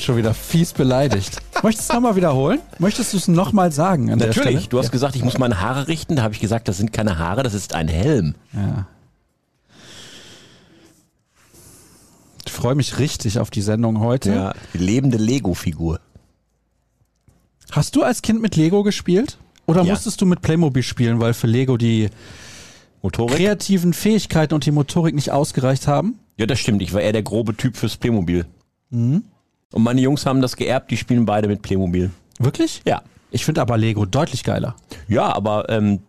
Wurde schon wieder fies beleidigt. Möchtest du es nochmal wiederholen? Möchtest du es nochmal sagen? Natürlich, du hast gesagt, ich muss meine Haare richten. Da habe ich gesagt, das sind keine Haare, das ist ein Helm. Ja. Ich freue mich richtig auf die Sendung heute. Ja, die lebende Lego-Figur. Hast du als Kind mit Lego gespielt? Oder Ja. musstest du mit Playmobil spielen, weil für Lego die Motorik? kreativen Fähigkeiten und die Motorik nicht ausgereicht haben? Ja, das stimmt. Ich war eher der grobe Typ fürs Playmobil. Und meine Jungs haben das geerbt, die spielen beide mit Playmobil. Wirklich? Ja. Ich finde aber Lego deutlich geiler. Ja, aber ähm,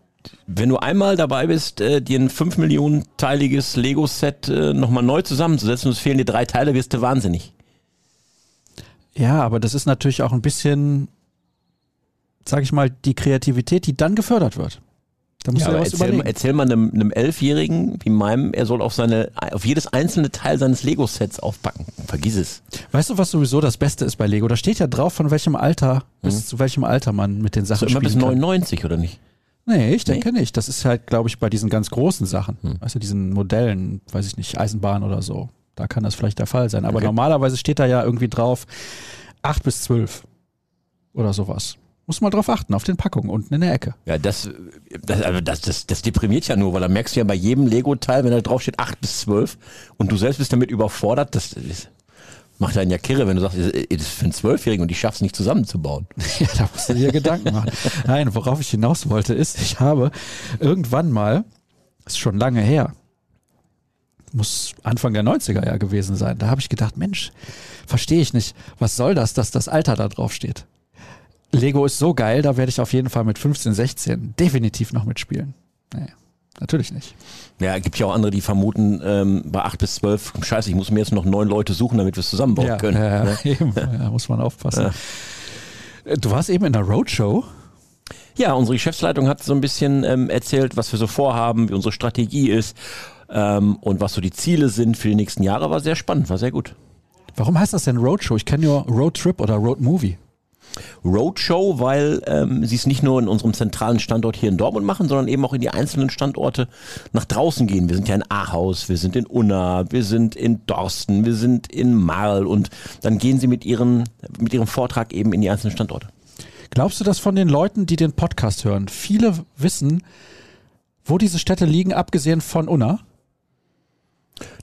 wenn du einmal dabei bist, äh, dir ein 5 Millionen teiliges Lego-Set äh, nochmal neu zusammenzusetzen und es fehlen dir drei Teile, wirst du wahnsinnig. Ja, aber das ist natürlich auch ein bisschen, sag ich mal, die Kreativität, die dann gefördert wird. Da musst Ja, du ja was erzähl, überlegen. erzähl mal einem, einem Elfjährigen wie meinem, er soll auf seine, auf jedes einzelne Teil seines Lego-Sets aufpacken. Vergiss es. Weißt du, was sowieso das Beste ist bei Lego? Da steht ja drauf, von welchem Alter bis zu welchem Alter man mit den So Sachen immer bis spielen kann. 99, oder nicht? Nee, ich denke nicht. Das ist halt, glaube ich, bei diesen ganz großen Sachen. Also diesen Modellen, weiß ich nicht, Eisenbahn oder so. Da kann das vielleicht der Fall sein. Aber Okay. normalerweise steht da ja irgendwie drauf 8 bis 12 oder sowas. Muss mal drauf achten, auf den Packungen unten in der Ecke. Ja, das, das, also das, das, das deprimiert ja nur, weil da merkst du ja bei jedem Lego-Teil, wenn da drauf steht 8 bis 12 und du selbst bist damit überfordert, das, das macht einen ja kirre, wenn du sagst, das ist für einen Zwölfjährigen und ich schaff's nicht zusammenzubauen. Ja, da musst du dir Gedanken machen. Nein, worauf ich hinaus wollte, ist, ich habe irgendwann mal, ist schon lange her, muss Anfang der 90er ja gewesen sein, da habe ich gedacht, Mensch, verstehe ich nicht, was soll das, dass das Alter da drauf steht? Lego ist so geil, da werde ich auf jeden Fall mit 15, 16 definitiv noch mitspielen. Nee, natürlich nicht. Ja, gibt ja auch andere, die vermuten, ähm, bei 8 bis 12, scheiße, ich muss mir jetzt noch neun Leute suchen, damit wir es zusammenbauen ja, können. ja, ne? eben, ja, muss man aufpassen. Du warst eben in der Roadshow. Ja, unsere Geschäftsleitung hat so ein bisschen ähm, erzählt, was wir so vorhaben, wie unsere Strategie ist ähm, und was so die Ziele sind für die nächsten Jahre. War sehr spannend, war sehr gut. Warum heißt das denn Roadshow? Ich kenne nur Road Trip oder Road Movie. Roadshow, weil ähm, sie es nicht nur in unserem zentralen Standort hier in Dortmund machen, sondern eben auch in die einzelnen Standorte nach draußen gehen. Wir sind ja in Ahaus, wir sind in Unna, wir sind in Dorsten, wir sind in Marl und dann gehen sie mit, ihren, mit ihrem Vortrag eben in die einzelnen Standorte. Glaubst du, dass von den Leuten, die den Podcast hören, viele wissen, wo diese Städte liegen, abgesehen von Unna?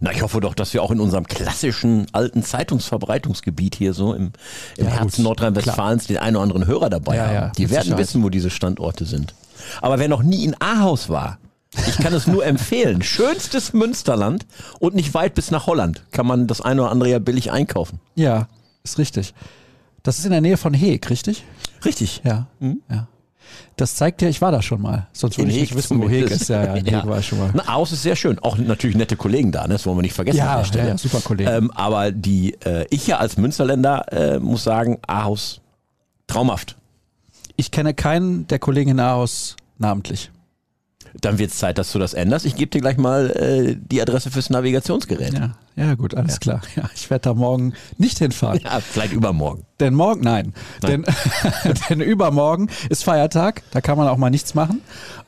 Na, ich hoffe doch, dass wir auch in unserem klassischen alten Zeitungsverbreitungsgebiet hier so im, im Ja, Herzen Nordrhein-Westfalens den einen oder anderen Hörer dabei Ja, haben. ja, Die werden Sicherheit. wissen, wo diese Standorte sind. Aber wer noch nie in Ahaus war, ich kann es nur empfehlen. Schönstes Münsterland und nicht weit bis nach Holland. Kann man das eine oder andere ja billig einkaufen. Ja, ist richtig. Das ist in der Nähe von Heeg, richtig? Richtig. Ja. ja. Das zeigt dir, ich war da schon mal. Sonst würde In ich nicht Heeg wissen, wo zumindest. ist. Ja, ja, in Heeg war ich schon mal. Na, Ahaus ist sehr schön. Auch natürlich nette Kollegen da, ne? das wollen wir nicht vergessen. Ja, an der Stelle. ja, ja, super Kollegen. Ähm, aber die, äh, ich ja als Münsterländer äh, muss sagen, Ahaus traumhaft. Ich kenne keinen der Kollegen in Ahaus namentlich. Dann wird es Zeit, dass du das änderst. Ich gebe dir gleich mal äh, die Adresse fürs Navigationsgerät. Ja, ja gut, alles klar. Ja, ich werde da morgen nicht hinfahren. Ja, vielleicht übermorgen. Denn morgen, nein. Denn, denn übermorgen ist Feiertag, da kann man auch mal nichts machen.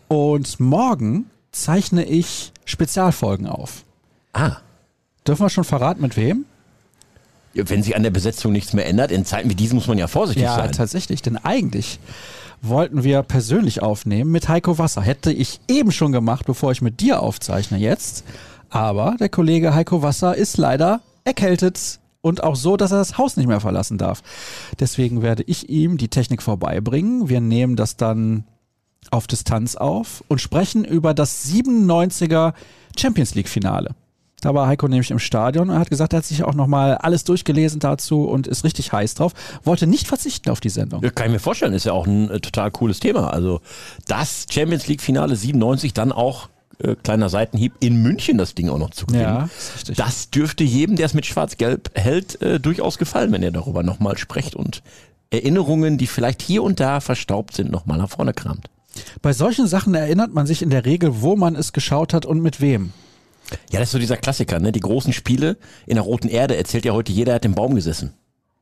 Und morgen zeichne ich Spezialfolgen auf. Ah. Dürfen wir schon verraten, mit wem? Ja, Wenn sich an der Besetzung nichts mehr ändert, in Zeiten wie diesen muss man ja vorsichtig Ja, sein. tatsächlich. Denn eigentlich wollten wir persönlich aufnehmen mit Heiko Wasser. Hätte ich eben schon gemacht, bevor ich mit dir aufzeichne jetzt. Aber der Kollege Heiko Wasser ist leider erkältet und auch so, dass er das Haus nicht mehr verlassen darf. Deswegen werde ich ihm die Technik vorbeibringen. Wir nehmen das dann auf Distanz auf und sprechen über das 97er Champions League Finale. Da war Heiko nämlich im Stadion und hat gesagt, er hat sich auch nochmal alles durchgelesen dazu und ist richtig heiß drauf. Wollte nicht verzichten auf die Sendung. Ja, Kann ich mir vorstellen, ist ja auch ein äh, total cooles Thema. Also das Champions League Finale 97, dann auch äh, kleiner Seitenhieb in München das Ding auch noch zu gewinnen. Ja. Das dürfte jedem, der es mit Schwarz-Gelb hält, äh, durchaus gefallen, wenn ihr darüber nochmal sprecht und Erinnerungen, die vielleicht hier und da verstaubt sind, nochmal nach vorne kramt. Bei solchen Sachen erinnert man sich in der Regel, wo man es geschaut hat und mit wem. Ja, das ist so dieser Klassiker, ne? Die großen Spiele in der roten Erde erzählt ja heute jeder, hat im Baum gesessen.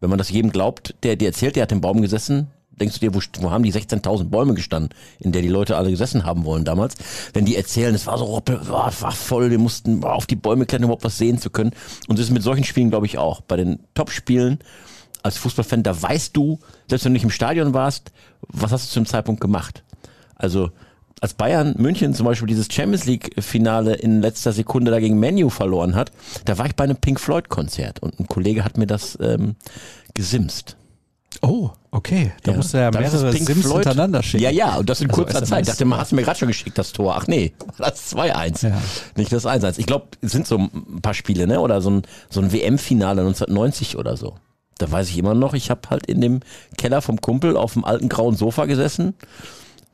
Wenn man das jedem glaubt, der dir erzählt, der hat im Baum gesessen, denkst du dir, wo, wo haben die 16.000 Bäume gestanden, in der die Leute alle gesessen haben wollen damals? Wenn die erzählen, es war so, war, war voll, wir mussten auf die Bäume klettern, um überhaupt was sehen zu können. Und das ist mit solchen Spielen, glaube ich, auch. Bei den Top-Spielen als Fußballfan, da weißt du, selbst wenn du nicht im Stadion warst, was hast du zu dem Zeitpunkt gemacht? Also als Bayern München zum Beispiel dieses Champions League Finale in letzter Sekunde dagegen Menu verloren hat, da war ich bei einem Pink Floyd Konzert und ein Kollege hat mir das ähm, gesimst. Oh, okay. Da musst du ja mehrere Sims Floyd. hintereinander schicken. Ja, ja, und das in Also kurzer SMS. Zeit. Ich dachte mal, hast du mir gerade schon geschickt, das Tor. Ach nee, das 2-1. Ja. Nicht das 1-1. Ich glaube, es sind so ein paar Spiele, ne? Oder so ein, so ein WM-Finale 1990 oder so. Da weiß ich immer noch, ich habe halt in dem Keller vom Kumpel auf dem alten grauen Sofa gesessen,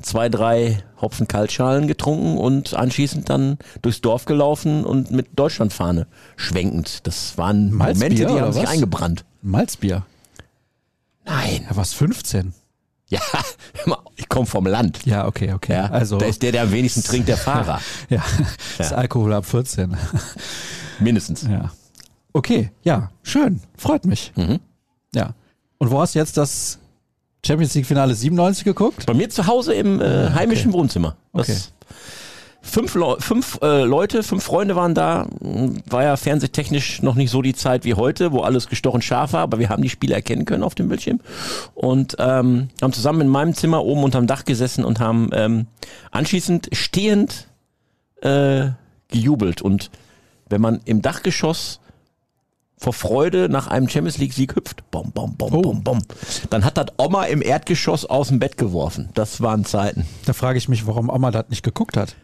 zwei, drei Hopfen Kaltschalen getrunken und anschließend dann durchs Dorf gelaufen und mit Deutschlandfahne schwenkend. Das waren Malzbier, Momente, die haben sich was? eingebrannt. Malzbier. Nein. Ja, was 15? Ja, ich komme vom Land. Ja, okay, okay. Ja, also da ist der, der am wenigsten trinkt, der Fahrer. ja, das Alkohol ab 14. Mindestens. Ja. Okay, ja, schön. Freut mich. Mhm. Ja. Und wo hast du jetzt das Champions League Finale 97 geguckt? Bei mir zu Hause im äh, heimischen Wohnzimmer. Das Okay. Fünf, Leu fünf äh, Leute, fünf Freunde waren da. War ja fernsehtechnisch noch nicht so die Zeit wie heute, wo alles gestochen scharf war, aber wir haben die Spiele erkennen können auf dem Bildschirm. Und ähm, haben zusammen in meinem Zimmer oben unterm Dach gesessen und haben ähm, anschließend stehend äh, gejubelt. Und wenn man im Dachgeschoss vor Freude nach einem Champions League Sieg hüpft, bom, bom, bom, Oh. bom, bom, dann hat das Oma im Erdgeschoss aus dem Bett geworfen. Das waren Zeiten. Da frage ich mich, warum Oma das nicht geguckt hat.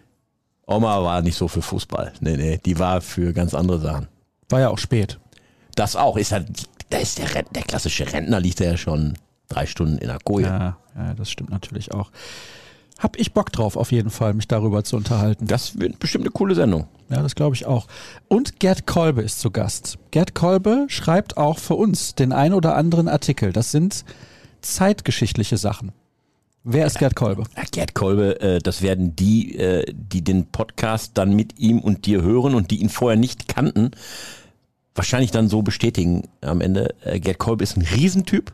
Oma war nicht so für Fußball. Nee, nee, die war für ganz andere Sachen. War ja auch spät. Das auch. Ist halt, da ist der, der klassische Rentner liegt ja schon drei Stunden in der Koje. Ja, ja, das stimmt natürlich auch. Hab ich Bock drauf, auf jeden Fall, mich darüber zu unterhalten. Das wird bestimmt eine coole Sendung. Ja, das glaube ich auch. Und Gerd Kolbe ist zu Gast. Gerd Kolbe schreibt auch für uns den ein oder anderen Artikel. Das sind zeitgeschichtliche Sachen. Wer ist Gerd Kolbe? Ja, Gerd Kolbe, äh, das werden die, äh, die den Podcast dann mit ihm und dir hören und die ihn vorher nicht kannten, wahrscheinlich dann so bestätigen am Ende. Äh, Gerd Kolbe ist ein Riesentyp,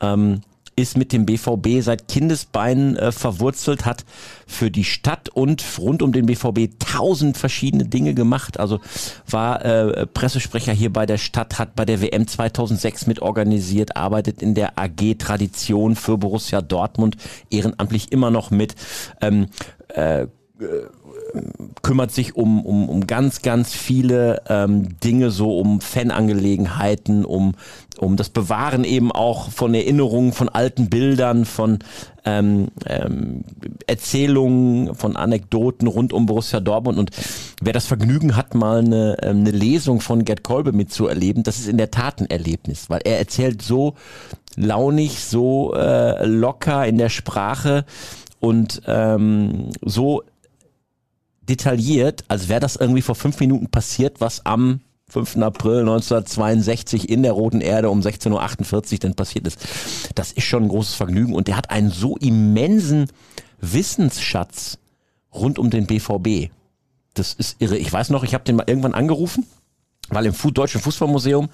ähm, ist mit dem BVB seit Kindesbeinen äh, verwurzelt, hat für die Stadt und rund um den BVB tausend verschiedene Dinge gemacht. Also war äh, Pressesprecher hier bei der Stadt, hat bei der WM 2006 mit organisiert, arbeitet in der AG Tradition für Borussia Dortmund ehrenamtlich immer noch mit. Ähm, äh, kümmert sich um, um, um ganz, ganz viele ähm, Dinge, so um Fanangelegenheiten, um, um das Bewahren eben auch von Erinnerungen, von alten Bildern, von ähm, ähm, Erzählungen, von Anekdoten rund um Borussia Dortmund. Und wer das Vergnügen hat, mal eine, ähm, eine Lesung von Gerd Kolbe mitzuerleben, das ist in der Tat ein Erlebnis, weil er erzählt so launig, so äh, locker in der Sprache und ähm, so detailliert, als wäre das irgendwie vor fünf Minuten passiert, was am 5. April 1962 in der Roten Erde um 16.48 Uhr denn passiert ist. Das ist schon ein großes Vergnügen und der hat einen so immensen Wissensschatz rund um den BVB. Das ist irre. Ich weiß noch, ich habe den mal irgendwann angerufen, weil im Deutschen Fußballmuseum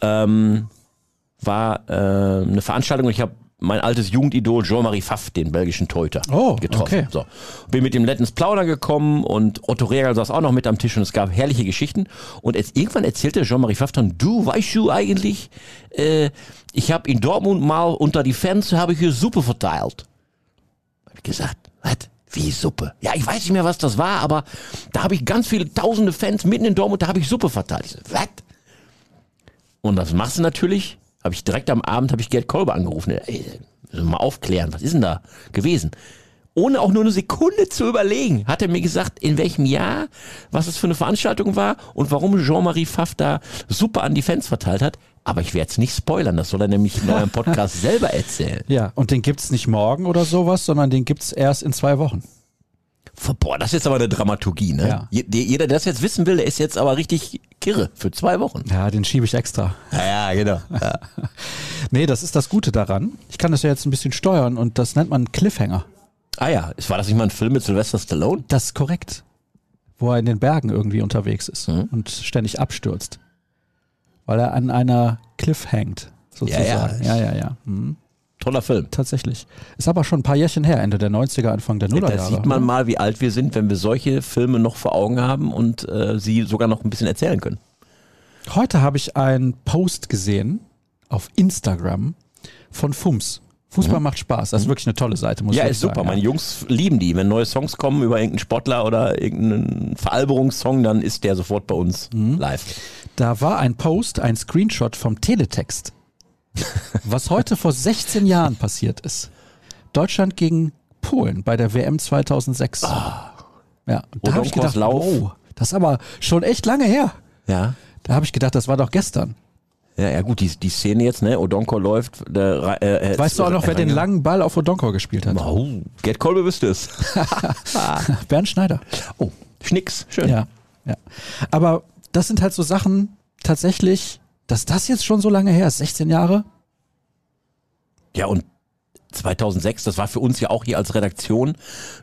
ähm, war äh, eine Veranstaltung und ich habe mein altes Jugendidol Jean-Marie Pfaff, den belgischen Torhüter, Oh, getroffen. okay. So. Bin mit dem Lettens Plaudern gekommen und Otto Regal saß auch noch mit am Tisch und es gab herrliche Geschichten. Und jetzt irgendwann erzählte Jean-Marie Pfaff dann, du, weißt du eigentlich, äh, ich habe in Dortmund mal unter die Fans, habe ich hier Suppe verteilt. Hab ich gesagt, was? Wie Suppe? Ja, ich weiß nicht mehr, was das war, aber da habe ich ganz viele tausende Fans mitten in Dortmund, da habe ich Suppe verteilt. Ich so, was? Und das machst du natürlich, habe ich direkt am Abend, habe ich Gerd Kolbe angerufen. Ey, mal aufklären, was ist denn da gewesen? Ohne auch nur eine Sekunde zu überlegen, hat er mir gesagt, in welchem Jahr, was es für eine Veranstaltung war und warum Jean-Marie Pfaff da super an die Fans verteilt hat. Aber ich werde es nicht spoilern, das soll er nämlich in eurem Podcast selber erzählen. Ja, und den gibt's nicht morgen oder sowas, sondern den gibt's erst in zwei Wochen. Boah, das ist jetzt aber eine Dramaturgie, ne? Ja. Je- der- Jeder, der das jetzt wissen will, der ist jetzt aber richtig kirre für zwei Wochen. Ja, den schiebe ich extra. Ja, ja genau. Ja. Nee, das ist das Gute daran. Ich kann das ja jetzt ein bisschen steuern und das nennt man Cliffhanger. Ah ja, war das nicht mal ein Film mit Sylvester Stallone? Das ist korrekt. Wo er in den Bergen irgendwie unterwegs ist Mhm. und ständig abstürzt. Weil er an einer Cliff hängt, sozusagen. Ja, ja, ja. ja. ja. Mhm. Toller Film. Tatsächlich. Ist aber schon ein paar Jährchen her, Ende der 90er, Anfang der Da Nullerjahre. sieht man mal, wie alt wir sind, wenn wir solche Filme noch vor Augen haben und äh, sie sogar noch ein bisschen erzählen können. Heute habe ich einen Post gesehen auf Instagram von FUMS. Fußball macht Spaß. Das ist wirklich eine tolle Seite, muss Mhm. Ja, ich ist sagen. super. Meine Jungs lieben die. Wenn neue Songs kommen über irgendeinen Sportler oder irgendeinen Veralberungssong, dann ist der sofort bei uns Mhm. live. Da war ein Post, ein Screenshot vom Teletext, was heute vor 16 Jahren passiert ist. Deutschland gegen Polen bei der WM 2006. Ja, und da habe ich gedacht, Lauf. wow, das ist aber schon echt lange her. Ja. Da habe ich gedacht, das war doch gestern. Ja, ja gut, die, die Szene jetzt, ne? Odonko läuft. Der, äh, Weißt du auch noch, wer den langen Ball auf Odonkor gespielt hat? Oh, Gerd Kolbe wüsste es. Bernd Schneider. Oh, Schnicks, schön. Ja, ja. Aber das sind halt so Sachen, tatsächlich, dass das jetzt schon so lange her ist, 16 Jahre. Ja, und 2006, das war für uns ja auch hier als Redaktion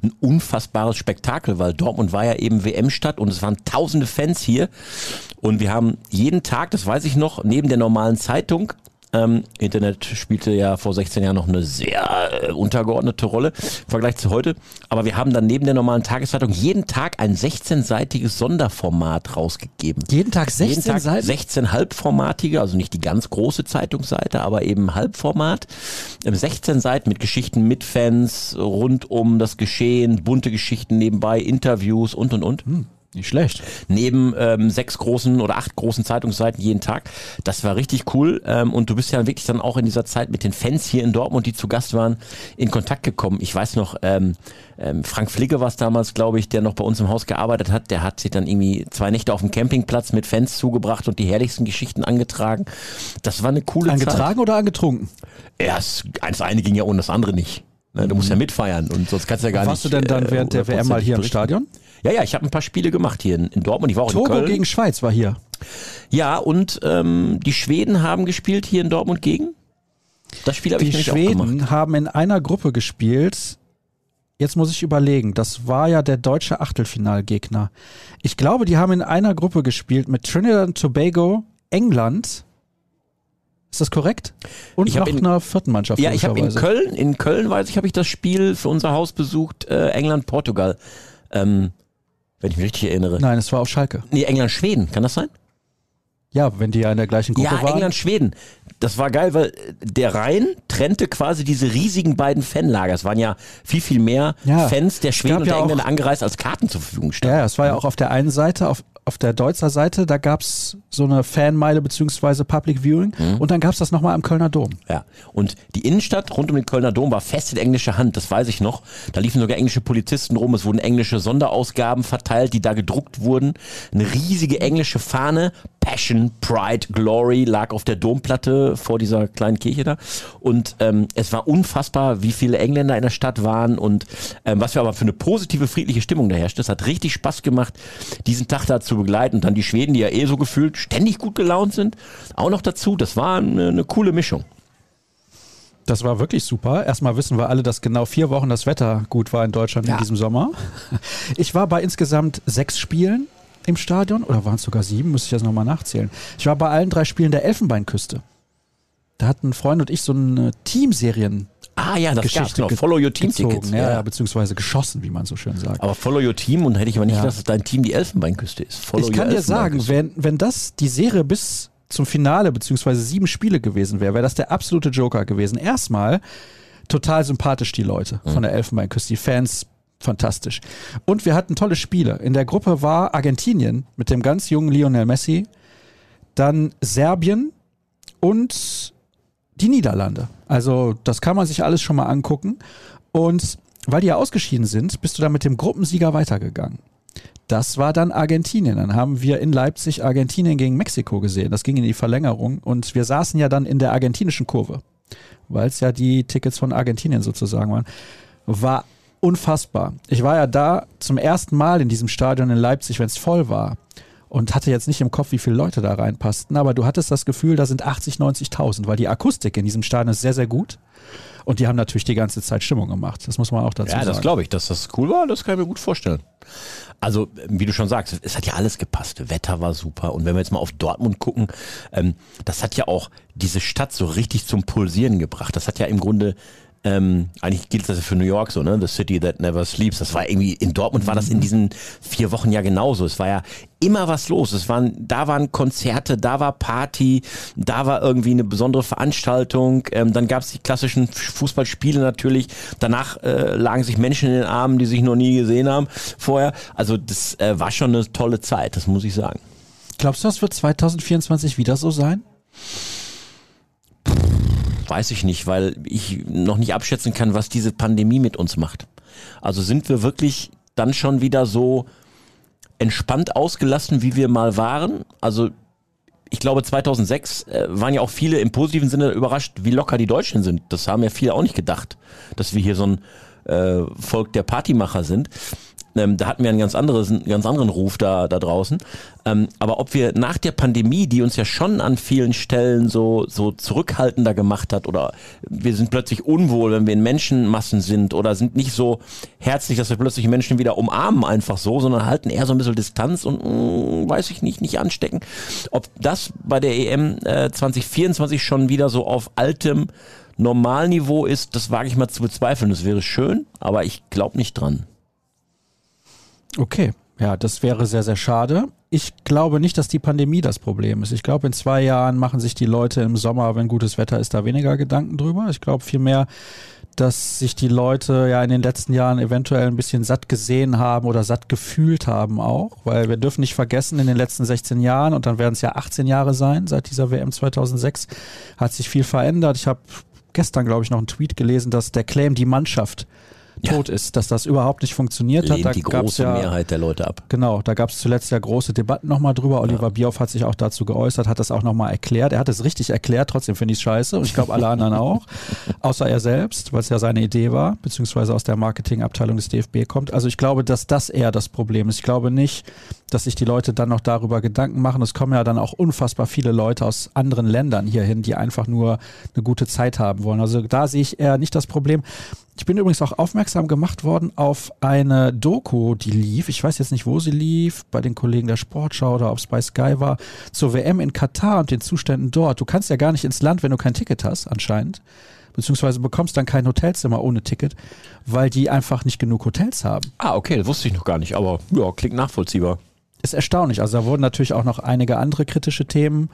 ein unfassbares Spektakel, weil Dortmund war ja eben WM-Stadt und es waren tausende Fans hier. Und wir haben jeden Tag, das weiß ich noch, neben der normalen Zeitung, ähm, Internet spielte ja vor 16 Jahren noch eine sehr äh, untergeordnete Rolle im Vergleich zu heute. Aber wir haben dann neben der normalen Tageszeitung jeden Tag ein 16-seitiges Sonderformat rausgegeben. Jeden Tag 16 Jeden Tag Seiten? 16 halbformatige, also nicht die ganz große Zeitungsseite, aber eben Halbformat. Ähm, 16 Seiten mit Geschichten mit Fans, rund um das Geschehen, bunte Geschichten nebenbei, Interviews und und und. Nicht schlecht. Neben ähm, sechs großen oder acht großen Zeitungsseiten jeden Tag. Das war richtig cool. Ähm, und du bist ja wirklich dann auch in dieser Zeit mit den Fans hier in Dortmund, die zu Gast waren, in Kontakt gekommen. Ich weiß noch, ähm, ähm, Frank Fligge war es damals, glaube ich, der noch bei uns im Haus gearbeitet hat. Der hat sich dann irgendwie zwei Nächte auf dem Campingplatz mit Fans zugebracht und die herrlichsten Geschichten angetragen. Das war eine coole Zeit. Angetragen oder angetrunken? Erst, das eine ging ja ohne das andere nicht. Ne, Du musst ja mitfeiern und sonst kannst du ja gar Warst du nicht. denn dann äh, während der WM mal hier im Stadion? Ja, ja, ich habe ein paar Spiele gemacht hier in, in Dortmund. Ich war auch in Togo Köln. gegen Schweiz war hier. Ja, und ähm, die Schweden haben gespielt hier in Dortmund gegen? Das Spiel habe ich nämlich auch gemacht. Schweden haben in einer Gruppe gespielt. Jetzt muss ich überlegen, das war ja der deutsche Achtelfinalgegner. Ich glaube, die haben in einer Gruppe gespielt mit Trinidad und Tobago, England. Ist das korrekt? Und Ich noch in- einer vierten Mannschaft. Ja, ich habe in. Köln, in Köln weiß ich, habe ich das Spiel für unser Haus besucht, äh, England-Portugal. Ähm, wenn ich mich richtig erinnere. Nein, es war auf Schalke. Nee, England-Schweden, kann das sein? Ja, wenn die ja in der gleichen Gruppe ja, waren. England-Schweden. Das war geil, weil der Rhein trennte quasi diese riesigen beiden Fanlager. Es waren ja viel, viel mehr Ja, Fans der Schweden und ja der auch- Engländer angereist, als Karten zur Verfügung Ja, standen. ja, es war ja auch auf der einen Seite, auf, auf der Deutzer Seite, da gab's so eine Fanmeile beziehungsweise Public Viewing Mhm. und dann gab's das nochmal am Kölner Dom. Ja, und die Innenstadt rund um den Kölner Dom war fest in englischer Hand, das weiß ich noch. Da liefen sogar englische Polizisten rum, es wurden englische Sonderausgaben verteilt, die da gedruckt wurden. Eine riesige englische Fahne, Passion, Pride, Glory, lag auf der Domplatte vor dieser kleinen Kirche da. Und ähm, es war unfassbar, wie viele Engländer in der Stadt waren und ähm, was wir aber für eine positive, friedliche Stimmung da herrschte. Es hat richtig Spaß gemacht, diesen Tag da zu begleiten. Und dann die Schweden, die ja eh so gefühlt ständig gut gelaunt sind, auch noch dazu. Das war eine, eine coole Mischung. Das war wirklich super. Erstmal wissen wir alle, dass genau vier Wochen das Wetter gut war in Deutschland in Ja. diesem Sommer. Ich war bei insgesamt sechs Spielen im Stadion oder waren es sogar sieben, müsste ich jetzt nochmal nachzählen. Ich war bei allen drei Spielen der Elfenbeinküste. Da hatten ein Freund und ich so eine Teamserien Ah ja, das gab's Geschichte noch. ge- Follow your team gezogen, Tickets. ja, Ja. beziehungsweise geschossen, wie man so schön sagt. Aber Follow your team und hätte ich aber nicht Ja. gedacht, dass dein Team die Elfenbeinküste ist. Follow ich kann dir sagen, wenn, wenn das die Serie bis zum Finale beziehungsweise sieben Spiele gewesen wäre, wäre das der absolute Joker gewesen. Erstmal total sympathisch die Leute Mhm. von der Elfenbeinküste, die Fans fantastisch. Und wir hatten tolle Spiele. In der Gruppe war Argentinien mit dem ganz jungen Lionel Messi, dann Serbien und die Niederlande. Also das kann man sich alles schon mal angucken. Und weil die ja ausgeschieden sind, bist du dann mit dem Gruppensieger weitergegangen. Das war dann Argentinien. Dann haben wir in Leipzig Argentinien gegen Mexiko gesehen. Das ging in die Verlängerung und wir saßen ja dann in der argentinischen Kurve, weil es ja die Tickets von Argentinien sozusagen waren. War unfassbar. Ich war ja da zum ersten Mal in diesem Stadion in Leipzig, wenn es voll war und hatte jetzt nicht im Kopf, wie viele Leute da reinpassten, aber du hattest das Gefühl, da sind 80, 90.000, weil die Akustik in diesem Stadion ist sehr, sehr gut. Und die haben natürlich die ganze Zeit Stimmung gemacht. Das muss man auch dazu Ja, sagen. das glaube ich, dass das cool war, das kann ich mir gut vorstellen. Also, wie du schon sagst, es hat ja alles gepasst. Wetter war super. Und wenn wir jetzt mal auf Dortmund gucken, ähm, das hat ja auch diese Stadt so richtig zum Pulsieren gebracht. Das hat ja im Grunde Ähm, eigentlich gilt das ja für New York so, ne? The City that never sleeps. Das war irgendwie, in Dortmund war das in diesen vier Wochen ja genauso. Es war ja immer was los. Es waren, da waren Konzerte, da war Party, da war irgendwie eine besondere Veranstaltung. Ähm, dann gab es die klassischen Fußballspiele natürlich. Danach äh, lagen sich Menschen in den Armen, die sich noch nie gesehen haben vorher. Also das äh, war schon eine tolle Zeit, das muss ich sagen. Glaubst du, das wird 2024 wieder so sein? Weiß ich nicht, weil ich noch nicht abschätzen kann, was diese Pandemie mit uns macht. Also sind wir wirklich dann schon wieder so entspannt ausgelassen, wie wir mal waren? Also ich glaube 2006 äh, waren ja auch viele im positiven Sinne überrascht, wie locker die Deutschen sind. Das haben ja viele auch nicht gedacht, dass wir hier so ein äh, Volk der Partymacher sind. Ähm, da hatten wir einen ganz, anderes, einen ganz anderen Ruf da, da draußen. Ähm, aber ob wir nach der Pandemie, die uns ja schon an vielen Stellen so, so zurückhaltender gemacht hat, oder wir sind plötzlich unwohl, wenn wir in Menschenmassen sind, oder sind nicht so herzlich, dass wir plötzlich Menschen wieder umarmen einfach so, sondern halten eher so ein bisschen Distanz und mh, mm, weiß ich nicht, nicht anstecken. Ob das bei der EM äh, 2024 schon wieder so auf altem Normalniveau ist, das wage ich mal zu bezweifeln. Das wäre schön, aber ich glaube nicht dran. Okay, ja, das wäre sehr, sehr schade. Ich glaube nicht, dass die Pandemie das Problem ist. Ich glaube, in zwei Jahren machen sich die Leute im Sommer, wenn gutes Wetter ist, da weniger Gedanken drüber. Ich glaube vielmehr, dass sich die Leute ja in den letzten Jahren eventuell ein bisschen satt gesehen haben oder satt gefühlt haben auch, weil wir dürfen nicht vergessen, in den letzten 16 Jahren, und dann werden es ja 18 Jahre sein, seit dieser WM 2006, hat sich viel verändert. Ich habe gestern, glaube ich, noch einen Tweet gelesen, dass der Claim die Mannschaft ja. tot ist, dass das überhaupt nicht funktioniert Lehnt hat. Da die große ja, Mehrheit der Leute ab. Genau, da gab es zuletzt ja große Debatten nochmal drüber. Oliver ja. Bierhoff hat sich auch dazu geäußert, hat das auch nochmal erklärt. Er hat es richtig erklärt, trotzdem finde ich es scheiße und ich glaube alle anderen auch, außer er selbst, weil es ja seine Idee war, beziehungsweise aus der Marketingabteilung des DFB kommt. Also ich glaube, dass das eher das Problem ist. Ich glaube nicht, dass sich die Leute dann noch darüber Gedanken machen. Es kommen ja dann auch unfassbar viele Leute aus anderen Ländern hierhin, die einfach nur eine gute Zeit haben wollen. Also da sehe ich eher nicht das Problem. Ich bin übrigens auch aufmerksam gemacht worden auf eine Doku, die lief. Ich weiß jetzt nicht, wo sie lief, bei den Kollegen der Sportschau oder ob es bei Sky war, zur WM in Katar und den Zuständen dort. Du kannst ja gar nicht ins Land, wenn du kein Ticket hast, anscheinend. Beziehungsweise bekommst dann kein Hotelzimmer ohne Ticket, weil die einfach nicht genug Hotels haben. Ah, okay, das wusste ich noch gar nicht, aber ja, klingt nachvollziehbar. Ist erstaunlich. Also da wurden natürlich auch noch einige andere kritische Themen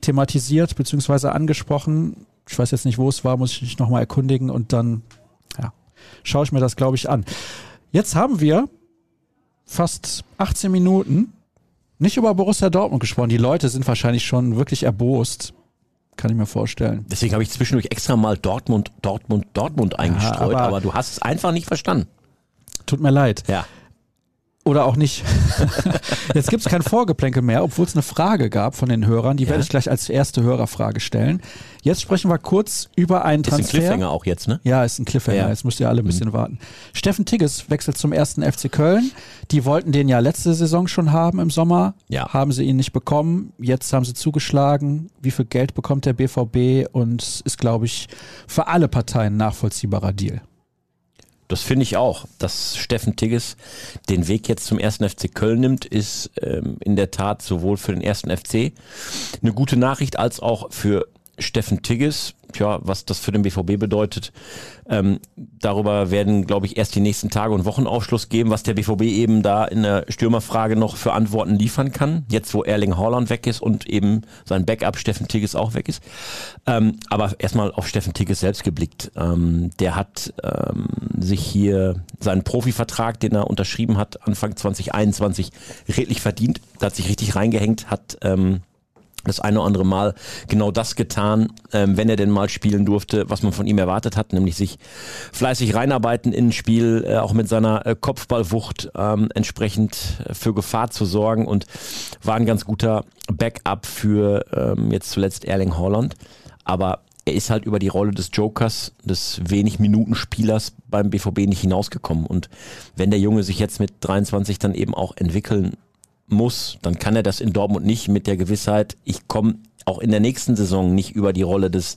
thematisiert, beziehungsweise angesprochen. Ich weiß jetzt nicht, wo es war, muss ich mich nochmal erkundigen und dann schaue ich mir das, glaube ich, an. Jetzt haben wir fast 18 Minuten nicht über Borussia Dortmund gesprochen. Die Leute sind wahrscheinlich schon wirklich erbost. Kann ich mir vorstellen. Deswegen habe ich zwischendurch extra mal Dortmund, Dortmund, Dortmund eingestreut, ja, aber, aber, du hast es einfach nicht verstanden. Tut mir leid. Ja. Oder auch nicht. Jetzt gibt es kein Vorgeplänkel mehr, obwohl es eine Frage gab von den Hörern. Die ja. werde ich gleich als erste Hörerfrage stellen. Jetzt sprechen wir kurz über einen Transfer. Ist ein Cliffhanger auch jetzt, ne? Ja, ist ein Cliffhanger. Ja. Jetzt müsst ihr alle ein mhm. bisschen mhm. warten. Steffen Tigges wechselt zum ersten FC Köln. Die wollten den ja letzte Saison schon haben im Sommer. Ja. Haben sie ihn nicht bekommen. Jetzt haben sie zugeschlagen. Wie viel Geld bekommt der BVB? Und ist, glaube ich, für alle Parteien ein nachvollziehbarer Deal. Das finde ich auch. Dass Steffen Tigges den Weg jetzt zum ersten FC Köln nimmt, ist ähm, in der Tat sowohl für den ersten FC eine gute Nachricht als auch für Steffen Tigges tja, was das für den BVB bedeutet, ähm, darüber werden, glaube ich, erst die nächsten Tage und Wochen Aufschluss geben, was der BVB eben da in der Stürmerfrage noch für Antworten liefern kann, jetzt wo Erling Haaland weg ist und eben sein Backup Steffen Tigges auch weg ist. Ähm, aber erstmal auf Steffen Tigges selbst geblickt. Ähm, der hat ähm, sich hier seinen Profivertrag, den er unterschrieben hat, Anfang 2021 redlich verdient, da hat sich richtig reingehängt, hat ähm, das eine oder andere Mal genau das getan, ähm, wenn er denn mal spielen durfte, was man von ihm erwartet hat, nämlich sich fleißig reinarbeiten in ein Spiel, äh, auch mit seiner äh, Kopfballwucht ähm, entsprechend für Gefahr zu sorgen und war ein ganz guter Backup für ähm, jetzt zuletzt Erling Haaland. Aber er ist halt über die Rolle des Jokers, des wenig Minutenspielers beim BVB nicht hinausgekommen. Und wenn der Junge sich jetzt mit 23 dann eben auch entwickeln muss, dann kann er das in Dortmund nicht mit der Gewissheit, ich komme auch in der nächsten Saison nicht über die Rolle des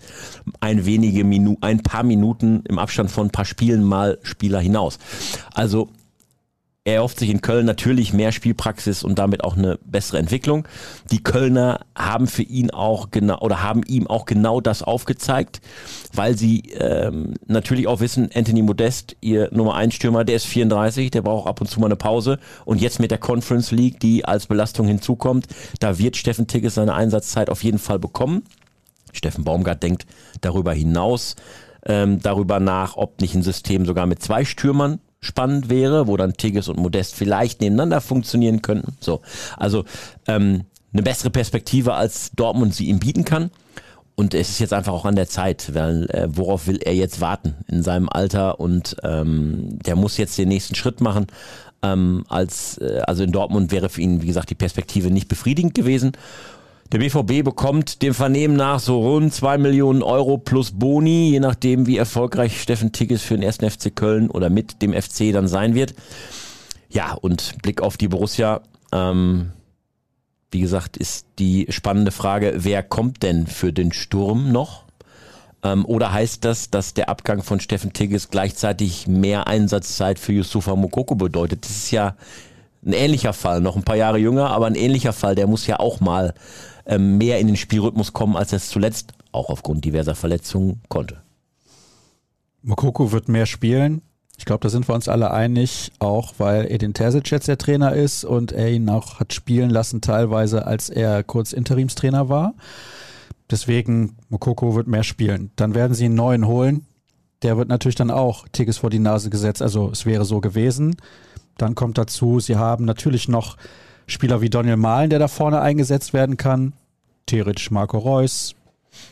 ein wenige Minu ein paar Minuten im Abstand von ein paar Spielen mal Spieler hinaus. Also er erhofft sich in Köln natürlich mehr Spielpraxis und damit auch eine bessere Entwicklung. Die Kölner haben für ihn auch genau oder haben ihm auch genau das aufgezeigt, weil sie ähm, natürlich auch wissen, Anthony Modest, ihr Nummer 1 Stürmer, der ist 34, der braucht ab und zu mal eine Pause und jetzt mit der Conference League, die als Belastung hinzukommt, da wird Steffen Tigges seine Einsatzzeit auf jeden Fall bekommen. Steffen Baumgart denkt darüber hinaus ähm, darüber nach, ob nicht ein System sogar mit zwei Stürmern spannend wäre, wo dann Tigges und Modest vielleicht nebeneinander funktionieren könnten. So, also ähm, eine bessere Perspektive als Dortmund sie ihm bieten kann. Und es ist jetzt einfach auch an der Zeit, weil äh, worauf will er jetzt warten in seinem Alter und ähm, der muss jetzt den nächsten Schritt machen. Ähm, als äh, also in Dortmund wäre für ihn wie gesagt die Perspektive nicht befriedigend gewesen der BVB bekommt dem Vernehmen nach so rund zwei Millionen Euro plus Boni, je nachdem, wie erfolgreich Steffen Tigges für den ersten FC Köln oder mit dem FC dann sein wird. Ja, und Blick auf die Borussia. Ähm, wie gesagt, ist die spannende Frage, wer kommt denn für den Sturm noch? Ähm, oder heißt das, dass der Abgang von Steffen Tigges gleichzeitig mehr Einsatzzeit für Yusufa Mokoko bedeutet? Das ist ja ein ähnlicher Fall, noch ein paar Jahre jünger, aber ein ähnlicher Fall, der muss ja auch mal mehr in den Spielrhythmus kommen, als er es zuletzt auch aufgrund diverser Verletzungen konnte. Mokoko wird mehr spielen. Ich glaube, da sind wir uns alle einig, auch weil Edin Terzic jetzt der Trainer ist und er ihn auch hat spielen lassen, teilweise als er kurz Interimstrainer war. Deswegen, Mokoko wird mehr spielen. Dann werden sie einen neuen holen. Der wird natürlich dann auch Tigges vor die Nase gesetzt. Also es wäre so gewesen. Dann kommt dazu, sie haben natürlich noch Spieler wie Daniel Mahlen, der da vorne eingesetzt werden kann. Theoretisch Marco Reus.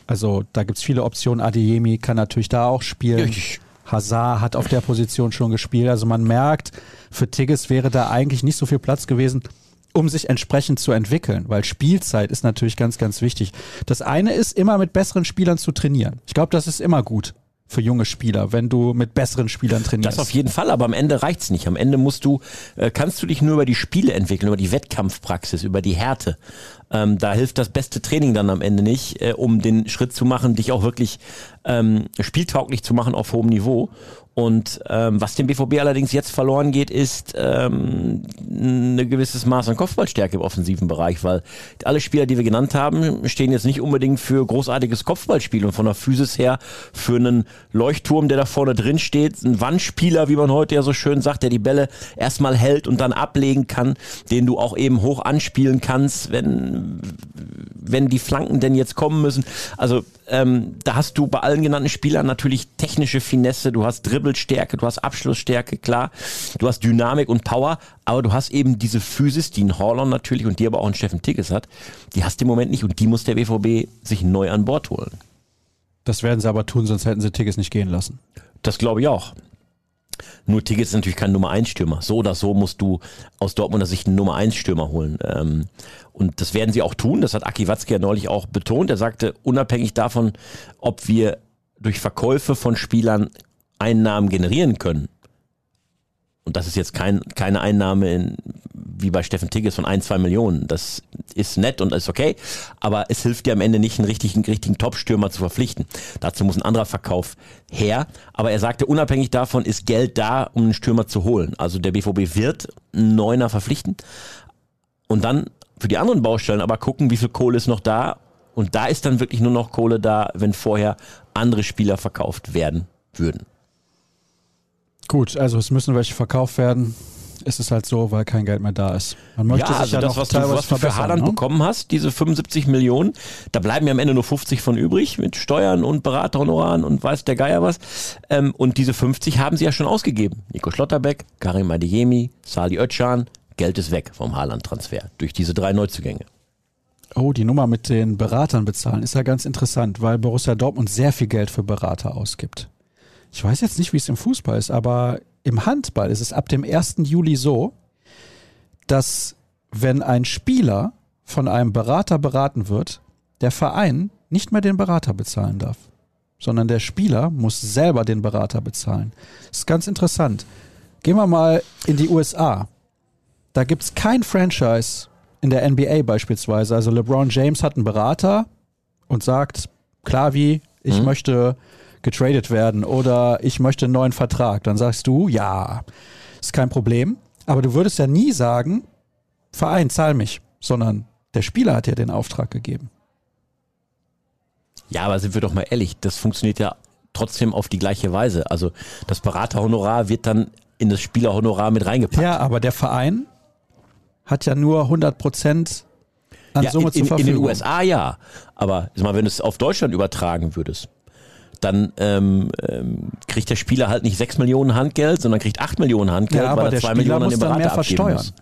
Also da gibt es viele Optionen. Adeyemi kann natürlich da auch spielen. Hazard hat auf der Position schon gespielt. Also man merkt, für Tigges wäre da eigentlich nicht so viel Platz gewesen, um sich entsprechend zu entwickeln, weil Spielzeit ist natürlich ganz, ganz wichtig. Das eine ist, immer mit besseren Spielern zu trainieren. Ich glaube, das ist immer gut für junge Spieler, wenn du mit besseren Spielern trainierst. Das auf jeden Fall, aber am Ende reicht's nicht. Am Ende musst du, äh, kannst du dich nur über die Spiele entwickeln, über die Wettkampfpraxis, über die Härte. Ähm, da hilft das beste Training dann am Ende nicht, äh, um den Schritt zu machen, dich auch wirklich ähm, spieltauglich zu machen auf hohem Niveau. Und ähm, was dem BVB allerdings jetzt verloren geht, ist ähm, ein gewisses Maß an Kopfballstärke im offensiven Bereich, weil alle Spieler, die wir genannt haben, stehen jetzt nicht unbedingt für großartiges Kopfballspiel und von der Physis her für einen Leuchtturm, der da vorne drin steht, ein Wandspieler, wie man heute ja so schön sagt, der die Bälle erstmal hält und dann ablegen kann, den du auch eben hoch anspielen kannst, wenn, wenn die Flanken denn jetzt kommen müssen. Also ähm, da hast du bei allen genannten Spielern natürlich technische Finesse, du hast Dribbelstärke, du hast Abschlussstärke, klar, du hast Dynamik und Power, aber du hast eben diese Physis, die ein Horlon natürlich und die aber auch ein Steffen Tigges hat, die hast du im Moment nicht und die muss der BVB sich neu an Bord holen. Das werden sie aber tun, sonst hätten sie Tigges nicht gehen lassen. Das glaube ich auch. Nur Tigges ist natürlich kein Nummer 1 Stürmer. So oder so musst du aus Dortmunder Sicht einen Nummer 1 Stürmer holen. Ähm, und das werden sie auch tun. Das hat Aki Watzke ja neulich auch betont. Er sagte, unabhängig davon, ob wir durch Verkäufe von Spielern Einnahmen generieren können, und das ist jetzt kein, keine Einnahme in, wie bei Steffen Tigges von ein, zwei Millionen. Das ist nett und ist okay, aber es hilft dir am Ende nicht, einen richtigen, richtigen Top-Stürmer zu verpflichten. Dazu muss ein anderer Verkauf her. Aber er sagte, unabhängig davon ist Geld da, um einen Stürmer zu holen. Also der BVB wird einen Neuner verpflichten und dann für die anderen Baustellen aber gucken, wie viel Kohle ist noch da. Und da ist dann wirklich nur noch Kohle da, wenn vorher andere Spieler verkauft werden würden. Gut, also es müssen welche verkauft werden. Es ist halt so, weil kein Geld mehr da ist. Man möchte ja, sich also ja das, was du, was du für Haaland ne? bekommen hast, diese 75 Millionen, da bleiben ja am Ende nur 50 von übrig mit Steuern und Beraterhonoraren und weiß der Geier was. Ähm, und diese 50 haben sie ja schon ausgegeben. Nico Schlotterbeck, Karim Adeyemi, Sali Özcan, Geld ist weg vom Haaland-Transfer durch diese drei Neuzugänge. Oh, die Nummer mit den Beratern bezahlen ist ja ganz interessant, weil Borussia Dortmund sehr viel Geld für Berater ausgibt ich weiß jetzt nicht, wie es im Fußball ist, aber im Handball ist es ab dem 1. Juli so, dass wenn ein Spieler von einem Berater beraten wird, der Verein nicht mehr den Berater bezahlen darf, sondern der Spieler muss selber den Berater bezahlen. Das ist ganz interessant. Gehen wir mal in die USA. Da gibt es kein Franchise in der NBA beispielsweise. Also LeBron James hat einen Berater und sagt, klar wie, ich mhm. möchte getradet werden oder ich möchte einen neuen Vertrag, dann sagst du, ja, ist kein Problem. Aber du würdest ja nie sagen, Verein, zahl mich, sondern der Spieler hat ja den Auftrag gegeben. Ja, aber sind wir doch mal ehrlich, das funktioniert ja trotzdem auf die gleiche Weise. Also das Beraterhonorar wird dann in das Spielerhonorar mit reingepackt. Ja, aber der Verein hat ja nur 100 Prozent an ja, Summe in, zur in, in Verfügung. den USA ja, aber mal, wenn du es auf Deutschland übertragen würdest, dann ähm, ähm, kriegt der Spieler halt nicht 6 Millionen Handgeld, sondern kriegt 8 Millionen Handgeld, Ja, aber weil er der 2 Spieler Millionen an den dann Berater mehr abgeben versteuern. muss.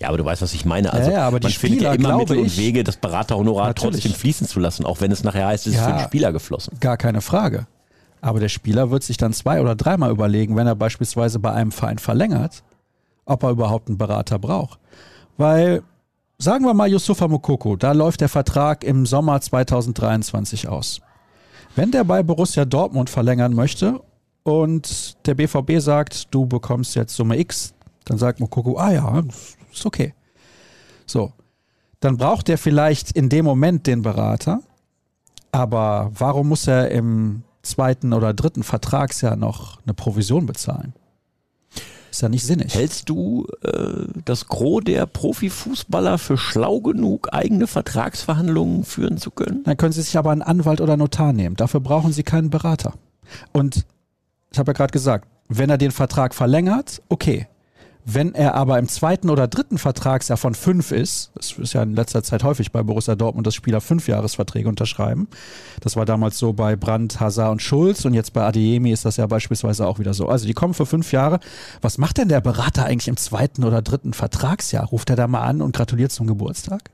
Ja, aber du weißt, was ich meine. Also Ja, ja, aber die man findet ja Spieler, immer Mittel und Wege, das Beraterhonorar Natürlich. trotzdem fließen zu lassen, auch wenn es nachher heißt, es ist Ja. für den Spieler geflossen. Gar keine Frage. Aber der Spieler wird sich dann zwei oder dreimal überlegen, wenn er beispielsweise bei einem Verein verlängert, ob er überhaupt einen Berater braucht. Weil, sagen wir mal Yusufa Mokoko, da läuft der Vertrag im Sommer 2023 aus. Wenn der bei Borussia Dortmund verlängern möchte und der BVB sagt, du bekommst jetzt Summe X, dann sagt Mokoko, ah ja, ist okay. So. Dann braucht er vielleicht in dem Moment den Berater, aber warum muss er im zweiten oder dritten Vertragsjahr noch eine Provision bezahlen? Ist ja nicht sinnig. Hältst du äh, das Gros der Profifußballer für schlau genug, eigene Vertragsverhandlungen führen zu können? Dann können Sie sich aber einen Anwalt oder Notar nehmen. Dafür brauchen Sie keinen Berater. Und ich habe ja gerade gesagt, wenn er den Vertrag verlängert, okay. Wenn er aber im zweiten oder dritten Vertragsjahr von fünf ist, das ist ja in letzter Zeit häufig bei Borussia Dortmund, dass Spieler Fünfjahresverträge unterschreiben. Das war damals so bei Brandt, Hazard und Schulz und jetzt bei Adeyemi ist das ja beispielsweise auch wieder so. Also die kommen für fünf Jahre. Was macht denn der Berater eigentlich im zweiten oder dritten Vertragsjahr? Ruft er da mal an und gratuliert zum Geburtstag?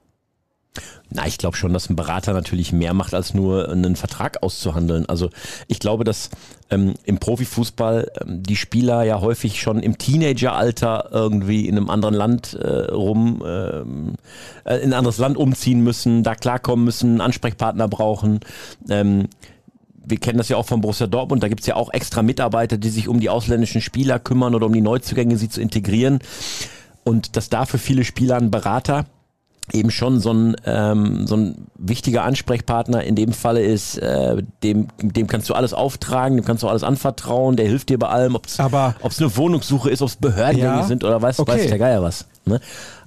Na, ich glaube schon, dass ein Berater natürlich mehr macht, als nur einen Vertrag auszuhandeln. Also ich glaube, dass ähm, im Profifußball ähm, die Spieler ja häufig schon im Teenageralter irgendwie in einem anderen Land äh, rum, ähm, äh, in ein anderes Land umziehen müssen, da klarkommen müssen, einen Ansprechpartner brauchen. Ähm, wir kennen das ja auch von Borussia Dortmund, da gibt's ja auch extra Mitarbeiter, die sich um die ausländischen Spieler kümmern oder um die Neuzugänge, sie zu integrieren. Und dass da für viele Spieler ein Berater eben schon so ein, ähm, so ein wichtiger Ansprechpartner in dem Falle ist, äh, dem, dem kannst du alles auftragen, dem kannst du alles anvertrauen, der hilft dir bei allem, ob es eine Wohnungssuche ist, ob es Behördengänge Ja, sind oder weiß, okay. weiß der Geier was. Ne?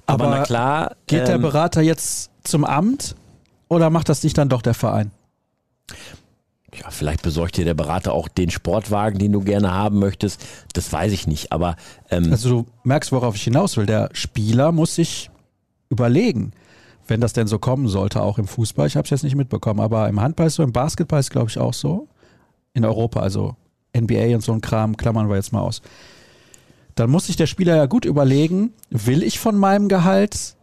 Aber, Aber na klar, Geht der ähm, Berater jetzt zum Amt oder macht das nicht dann doch der Verein? ja, vielleicht besorgt dir der Berater auch den Sportwagen, den du gerne haben möchtest. Das weiß ich nicht, aber ähm, Also du merkst, worauf ich hinaus will. Der Spieler muss sich überlegen, wenn das denn so kommen sollte, auch im Fußball. Ich habe es jetzt nicht mitbekommen, aber im Handball ist so, im Basketball ist glaube ich auch so. In Europa, also NBA und so ein Kram, klammern wir jetzt mal aus. Dann muss sich der Spieler ja gut überlegen, will ich von meinem Gehalt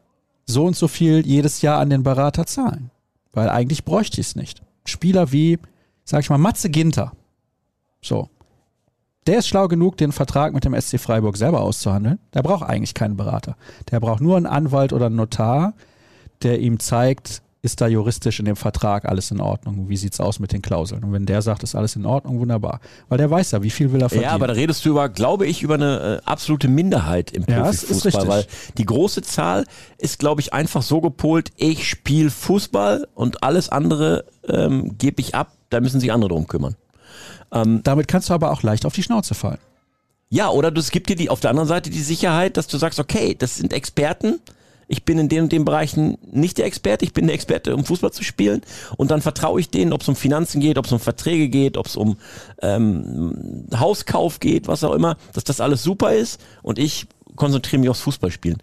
so und so viel jedes Jahr an den Berater zahlen? Weil eigentlich bräuchte ich es nicht. Spieler wie, sag ich mal, Matze Ginter. So, der ist schlau genug, den Vertrag mit dem SC Freiburg selber auszuhandeln. Der braucht eigentlich keinen Berater. Der braucht nur einen Anwalt oder einen Notar, der ihm zeigt, ist da juristisch in dem Vertrag alles in Ordnung? Wie sieht's aus mit den Klauseln? Und wenn der sagt, ist alles in Ordnung, wunderbar. Weil der weiß ja, wie viel will er verdienen. Ja, aber da redest du über, glaube ich, über eine äh, absolute Minderheit im Ja, das ist Profifußball, richtig. weil die große Zahl ist, glaube ich, einfach so gepolt, ich spiele Fußball und alles andere ähm, gebe ich ab, da müssen sich andere drum kümmern. Damit kannst du aber auch leicht auf die Schnauze fallen. Ja, oder du, es gibt dir die, auf der anderen Seite die Sicherheit, dass du sagst, okay, das sind Experten, ich bin in den und den Bereichen nicht der Experte, ich bin der Experte, um Fußball zu spielen und dann vertraue ich denen, ob es um Finanzen geht, ob es um Verträge geht, ob es um ähm, Hauskauf geht, was auch immer, dass das alles super ist und ich konzentriere mich aufs Fußballspielen.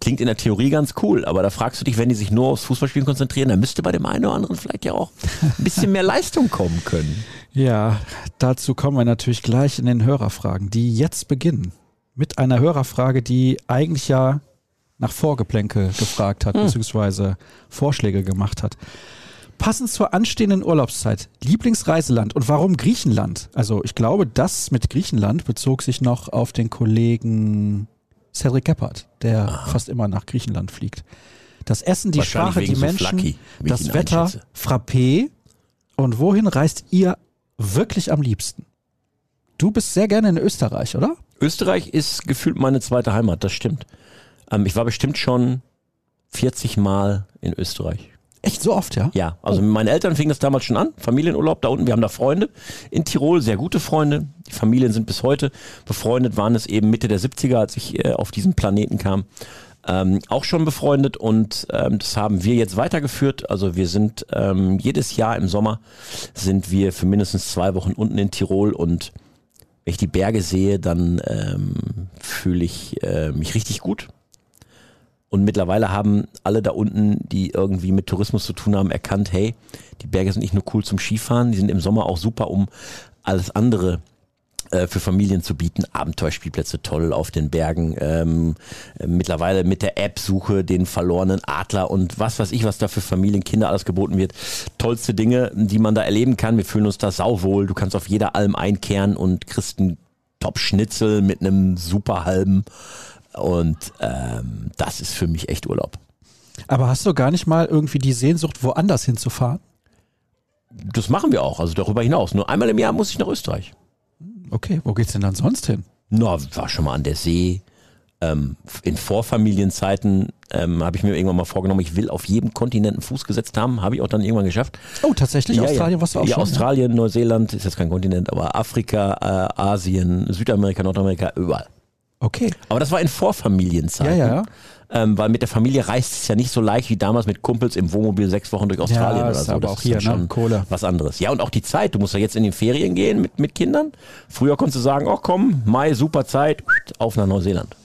Klingt in der Theorie ganz cool, aber da fragst du dich, wenn die sich nur aufs Fußballspielen konzentrieren, dann müsste bei dem einen oder anderen vielleicht ja auch ein bisschen mehr Leistung kommen können. Ja, dazu kommen wir natürlich gleich in den Hörerfragen, die jetzt beginnen. Mit einer Hörerfrage, die eigentlich ja nach Vorgeplänkel gefragt hat, beziehungsweise Vorschläge gemacht hat. Passend zur anstehenden Urlaubszeit, Lieblingsreiseland und warum Griechenland? Also ich glaube, das mit Griechenland bezog sich noch auf den Kollegen Cedric Gebhardt, der fast immer nach Griechenland fliegt. Das Essen, die Sprache, die so Menschen, ich das Wetter, einschätze. Frappé. Und wohin reist ihr wirklich am liebsten? Du bist sehr gerne in Österreich, oder? Österreich ist gefühlt meine zweite Heimat, das stimmt. Ähm, ich war bestimmt schon 40 Mal in Österreich. Echt so oft, ja? Ja, also mit meinen Eltern fing das damals schon an. Familienurlaub da unten. Wir haben da Freunde in Tirol, sehr gute Freunde. Die Familien sind bis heute befreundet, waren es eben Mitte der 70er, als ich äh, auf diesen Planeten kam. Ähm, auch schon befreundet und ähm, das haben wir jetzt weitergeführt. Also wir sind ähm, jedes Jahr im Sommer sind wir für mindestens zwei Wochen unten in Tirol und wenn ich die Berge sehe, dann ähm, fühle ich äh, mich richtig gut. Und mittlerweile haben alle da unten, die irgendwie mit Tourismus zu tun haben, erkannt, hey, die Berge sind nicht nur cool zum Skifahren, die sind im Sommer auch super, um alles andere äh, für Familien zu bieten. Abenteuerspielplätze toll auf den Bergen. Ähm, äh, mittlerweile mit der App suche den verlorenen Adler und was weiß ich, was da für Familien, Kinder alles geboten wird. Tollste Dinge, die man da erleben kann. Wir fühlen uns da sauwohl. Du kannst auf jeder Alm einkehren und kriegst einen Top-Schnitzel mit einem super halben. Und ähm, das ist für mich echt Urlaub. Aber hast du gar nicht mal irgendwie die Sehnsucht, woanders hinzufahren? Das machen wir auch, also darüber hinaus. Nur einmal im Jahr muss ich nach Österreich. Okay, wo geht's denn dann sonst hin? Na, war schon mal an der See. Ähm, in Vorfamilienzeiten ähm, habe ich mir irgendwann mal vorgenommen, ich will auf jedem Kontinent einen Fuß gesetzt haben. Habe ich auch dann irgendwann geschafft. Oh, tatsächlich? Ja, Australien ja. warst du auch ja, schon? Australien, Neuseeland, ist jetzt kein Kontinent, aber Afrika, äh, Asien, Südamerika, Nordamerika, überall. Okay. Aber das war in Vorfamilienzeiten. Ja, ja. Ähm, weil mit der Familie reist es ja nicht so leicht wie damals mit Kumpels im Wohnmobil sechs Wochen durch Australien Ja, oder so. aber Das auch ist hier, dann schon ne? Kohle. was anderes. Ja, und auch die Zeit. Du musst ja jetzt in den Ferien gehen mit, mit Kindern. Früher konntest du sagen, oh komm, Mai, super Zeit, auf nach Neuseeland.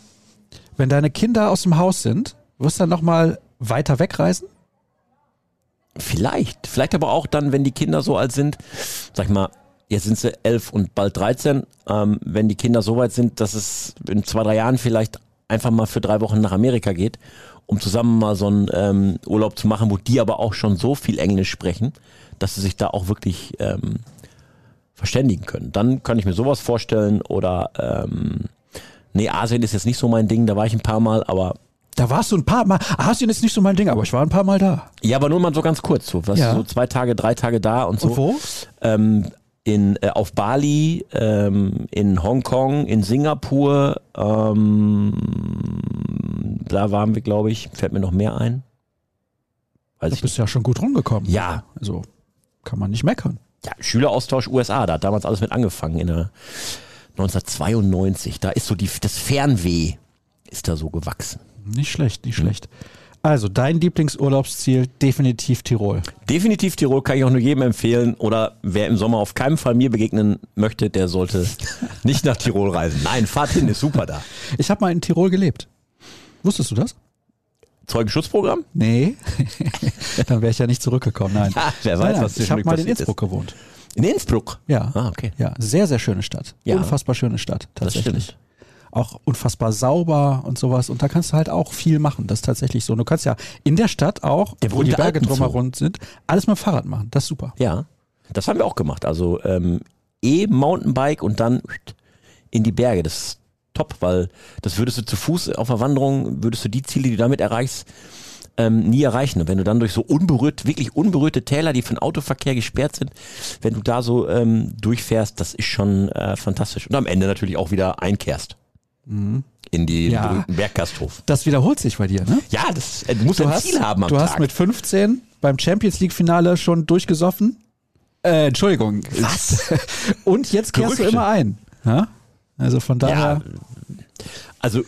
Wenn deine Kinder aus dem Haus sind, wirst du dann nochmal weiter wegreisen? Vielleicht. Vielleicht aber auch dann, wenn die Kinder so alt sind, sag ich mal, jetzt sind sie elf und bald 13, ähm, wenn die Kinder so weit sind, dass es in zwei, drei Jahren vielleicht einfach mal für drei Wochen nach Amerika geht, um zusammen mal so einen ähm, Urlaub zu machen, wo die aber auch schon so viel Englisch sprechen, dass sie sich da auch wirklich ähm, verständigen können. Dann kann ich mir sowas vorstellen oder ähm, nee, Asien ist jetzt nicht so mein Ding, da war ich ein paar Mal, aber Da warst du ein paar Mal. Asien ist nicht so mein Ding, aber ich war ein paar Mal da. ja, aber nur mal so ganz kurz, so, was, Ja. so zwei Tage, drei Tage da und so. Und wo? ähm, in, äh, auf Bali, ähm, in Hongkong, in Singapur, ähm, da waren wir, glaube ich, fällt mir noch mehr ein. Weiß nicht. bist du ja schon gut rumgekommen. Ja, Also kann man nicht meckern. ja, Schüleraustausch USA, da hat damals alles mit angefangen, in der 1992. Da ist so die, das Fernweh ist da so gewachsen. Nicht schlecht, nicht schlecht. Also dein Lieblingsurlaubsziel definitiv Tirol. Definitiv Tirol kann ich auch nur jedem empfehlen. Oder wer im Sommer auf keinen Fall mir begegnen möchte, der sollte nicht nach Tirol reisen. Nein, fahrt hin, ist super da. Ich habe mal in Tirol gelebt. Wusstest du das? Zeugenschutzprogramm? Nee. Dann wäre ich ja nicht zurückgekommen. Nein. Ja, wer weiß, nein, nein. was Ich habe mal in Innsbruck gewohnt. In Innsbruck? Ja. Ah, okay. Ja, sehr, sehr schöne Stadt. Ja. Unfassbar schöne Stadt, Das tatsächlich. stimmt. Auch unfassbar sauber und sowas. Und da kannst du halt auch viel machen. Das ist tatsächlich so. Und du kannst ja in der Stadt auch, Der wo die Berge drumherum sind, alles mit dem Fahrrad machen. Das ist super. Ja, das haben wir auch gemacht. Also ähm, E-Mountainbike und dann in die Berge. Das ist top, weil das würdest du zu Fuß auf der Wanderung, würdest du die Ziele, die du damit erreichst, ähm, nie erreichen. Und wenn du dann durch so unberührt, wirklich unberührte Täler, die für den Autoverkehr gesperrt sind, wenn du da so ähm, durchfährst, das ist schon äh, fantastisch. Und am Ende natürlich auch wieder einkehrst. In die Ja. berühmten Berggasthof. Das wiederholt sich bei dir, ne? Ja, das, äh, du musst Du ein hast, Ziel haben am du Tag. hast mit 15 beim Champions League Finale schon durchgesoffen. Äh, Entschuldigung. Was? Und jetzt kehrst Gerüchte. du immer ein. Ja? Also von ja, daher. also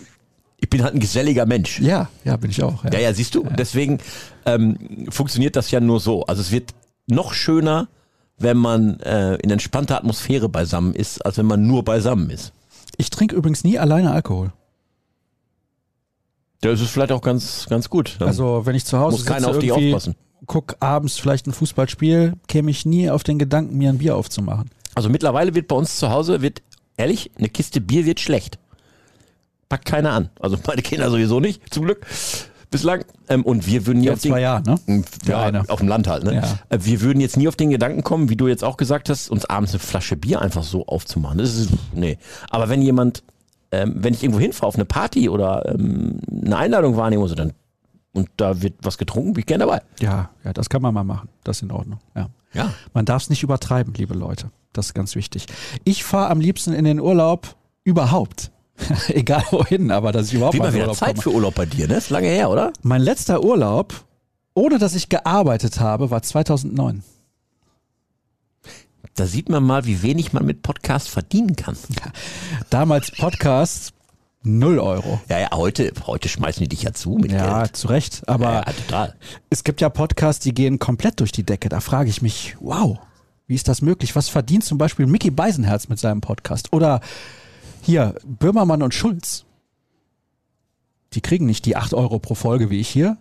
ich bin halt ein geselliger Mensch. Ja, ja, bin ich auch. Ja. Ja, ja, siehst du, deswegen ähm, funktioniert das ja nur so. Also es wird noch schöner, wenn man äh, in entspannter Atmosphäre beisammen ist, als wenn man nur beisammen ist. Ich trinke übrigens nie alleine Alkohol. Das ist vielleicht auch ganz, ganz gut. Dann Also wenn ich zu Hause muss keiner sitze, auf irgendwie aufpassen. guck abends vielleicht ein Fußballspiel, käme ich nie auf den Gedanken, mir ein Bier aufzumachen. Also mittlerweile wird bei uns zu Hause, wird, ehrlich, eine Kiste Bier wird schlecht. Packt keiner an. Also meine Kinder sowieso nicht, zum Glück. Bislang. Ähm, und wir würden Ja, auf den, zwei Jahre, ne? Der Ja, auf dem Land halt. Ne? Ja. Äh, Wir würden jetzt nie auf den Gedanken kommen, wie du jetzt auch gesagt hast, uns abends eine Flasche Bier einfach so aufzumachen. Das ist, nee. Aber wenn jemand, ähm, wenn ich irgendwo hinfahre auf eine Party oder ähm, eine Einladung wahrnehme oder so, dann und da wird was getrunken, bin ich gerne dabei. Ja, ja, das kann man mal machen. Das ist in Ordnung. Ja. Ja. Man darf es nicht übertreiben, liebe Leute. Das ist ganz wichtig. Ich fahre am liebsten in den Urlaub überhaupt. Egal wohin, aber dass ich überhaupt Wie mal wieder Urlaub Zeit komme. für Urlaub bei dir, ne? Ist lange her, oder? Mein letzter Urlaub ohne dass ich gearbeitet habe, war 2009. Da sieht man mal, wie wenig man mit Podcast verdienen kann. Damals Podcast 0 Euro. Ja, ja, heute, heute schmeißen die dich ja zu mit Ja, Geld. zu Recht. Aber ja, total. es gibt ja Podcasts, die gehen komplett durch die Decke. Da frage ich mich, wow, wie ist das möglich? Was verdient zum Beispiel Mickey Beisenherz mit seinem Podcast? Oder hier, Böhmermann und Schulz. Die kriegen nicht die 8 Euro pro Folge wie ich hier.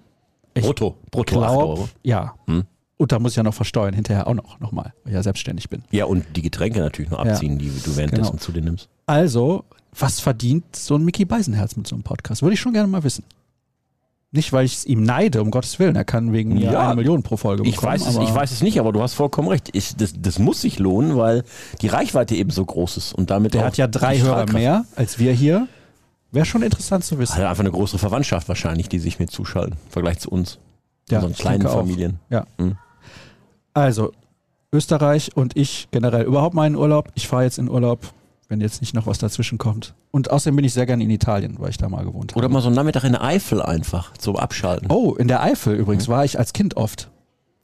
Ich Brutto, brutto 8 glaub, Euro. Ja. Hm. Und da muss ich ja noch versteuern, hinterher auch noch, nochmal, weil ich ja selbstständig bin. Ja, und die Getränke natürlich noch Ja. abziehen, die du währenddessen Genau. zu dir nimmst. Also, was verdient so ein Mickey Beisenherz mit so einem Podcast? Würde ich schon gerne mal wissen. Nicht, weil ich es ihm neide, um Gottes Willen. Er kann wegen mir Ja, eine Million pro Folge Ich bekommen. weiß, es, ich weiß es nicht, aber du hast vollkommen recht. Ich, das, das muss sich lohnen, weil die Reichweite eben so groß ist. Und damit Der hat ja drei Hörer mehr als wir hier. Wäre schon interessant zu wissen. Hat einfach eine größere Verwandtschaft wahrscheinlich, die sich mit zuschalten, im Vergleich zu uns. Ja, unseren ich kleinen auch. Familien. Ja. Mhm. Also, Österreich und ich generell überhaupt meinen Urlaub. Ich fahre jetzt in Urlaub, wenn jetzt nicht noch was dazwischen kommt. Und außerdem bin ich sehr gerne in Italien, weil ich da mal gewohnt habe. Oder mal so einen Nachmittag in der Eifel einfach zum Abschalten. Oh, in der Eifel übrigens war ich als Kind oft.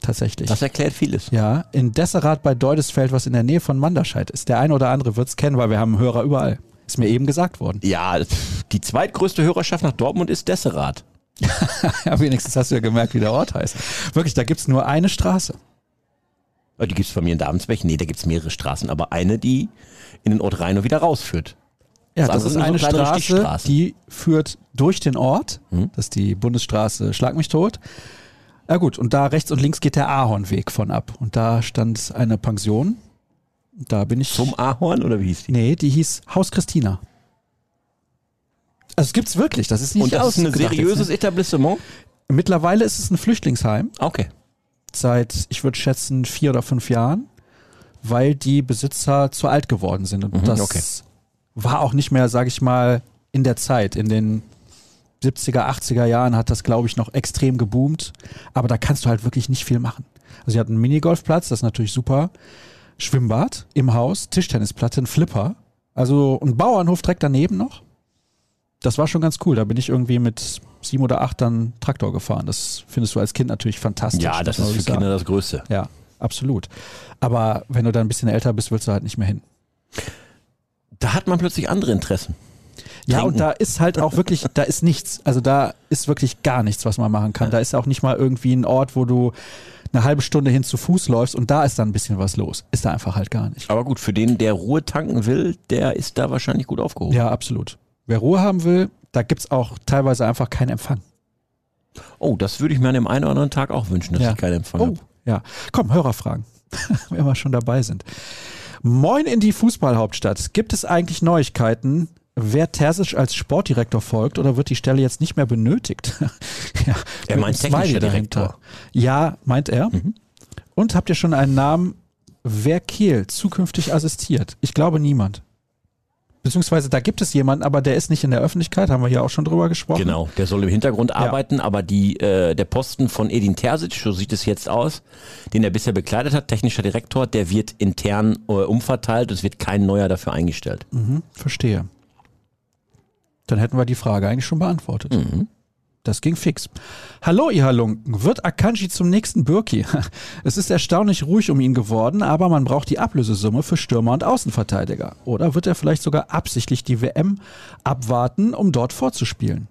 Tatsächlich. Das erklärt vieles. ja, in Desserath bei Deudesfeld, was in der Nähe von Manderscheid ist. Der eine oder andere wird es kennen, weil wir haben Hörer überall. Ist mir eben gesagt worden. Ja, die zweitgrößte Hörerschaft nach Dortmund ist Desserath. ja, wenigstens hast du ja gemerkt, wie der Ort heißt. Wirklich, da gibt's nur eine Straße. Oh, Die gibt's bei mir in Davensbeck. Nee, da gibt's mehrere Straßen, aber eine, die in den Ort Rhein und wieder rausführt. Ja, Das das, andere ist so eine kleinere Straße, die führt durch den Ort. Hm. Das ist die Bundesstraße Schlag mich tot. Ja gut, und da rechts und links geht der Ahornweg von ab. Und da stand eine Pension. Da bin ich. Zum Ahorn oder wie hieß die? Nee, die hieß Haus Christina. Also es gibt's wirklich, das ist nicht und das ist ein seriöses jetzt, Etablissement? ne? Mittlerweile ist es ein Flüchtlingsheim Okay. Seit, ich würde schätzen, vier oder fünf Jahren, weil die Besitzer zu alt geworden sind. Und Mhm, das okay. war auch nicht mehr, sage ich mal, in der Zeit. In den 70er, 80er Jahren hat das, glaube ich, noch extrem geboomt. Aber da kannst du halt wirklich nicht viel machen. Also sie hatten einen Minigolfplatz, das ist natürlich super. Schwimmbad im Haus, Tischtennisplatte, ein Flipper. Also ein Bauernhof direkt daneben noch. Das war schon ganz cool. Da bin ich irgendwie mit sieben oder acht dann Traktor gefahren. Das findest du als Kind natürlich fantastisch. Ja, das man ist für sagen. Kinder das Größte. Ja, absolut. Aber wenn du dann ein bisschen älter bist, willst du halt nicht mehr hin. Da hat man plötzlich andere Interessen. Ja, Trinken. und da ist halt auch wirklich, da ist nichts. Also da ist wirklich gar nichts, was man machen kann. Da ist auch nicht mal irgendwie ein Ort, wo du eine halbe Stunde hin zu Fuß läufst und da ist dann ein bisschen was los. Ist da einfach halt gar nicht. Aber gut, für den, der Ruhe tanken will, der ist da wahrscheinlich gut aufgehoben. Ja, absolut. Wer Ruhe haben will, da gibt's auch teilweise einfach keinen Empfang. Oh, das würde ich mir an dem einen oder anderen Tag auch wünschen, dass Ja. ich keinen Empfang Oh, habe. ja. Komm, Hörerfragen. Wenn wir schon dabei sind. Moin in die Fußballhauptstadt. Gibt es eigentlich Neuigkeiten? Wer Terzic als Sportdirektor folgt oder wird die Stelle jetzt nicht mehr benötigt? ja, Er meint technischer. Direktor. Ja, meint er. Mhm. Und habt ihr schon einen Namen, wer Kehl zukünftig assistiert? Ich glaube niemand. Beziehungsweise da gibt es jemanden, aber der ist nicht in der Öffentlichkeit, haben wir hier auch schon drüber gesprochen. Genau, der soll im Hintergrund arbeiten, aber die, äh, der Posten von Edin Terzic, so sieht es jetzt aus, den er bisher bekleidet hat, technischer Direktor, der wird intern äh, umverteilt, es wird kein neuer dafür eingestellt. Mhm, verstehe. Dann hätten wir die Frage eigentlich schon beantwortet. Mhm. Das ging fix. Hallo, ihr Halunken. Wird Akanji zum nächsten Birki? Es ist erstaunlich ruhig um ihn geworden, aber man braucht die Ablösesumme für Stürmer und Außenverteidiger. Oder wird er vielleicht sogar absichtlich die WM abwarten, um dort vorzuspielen?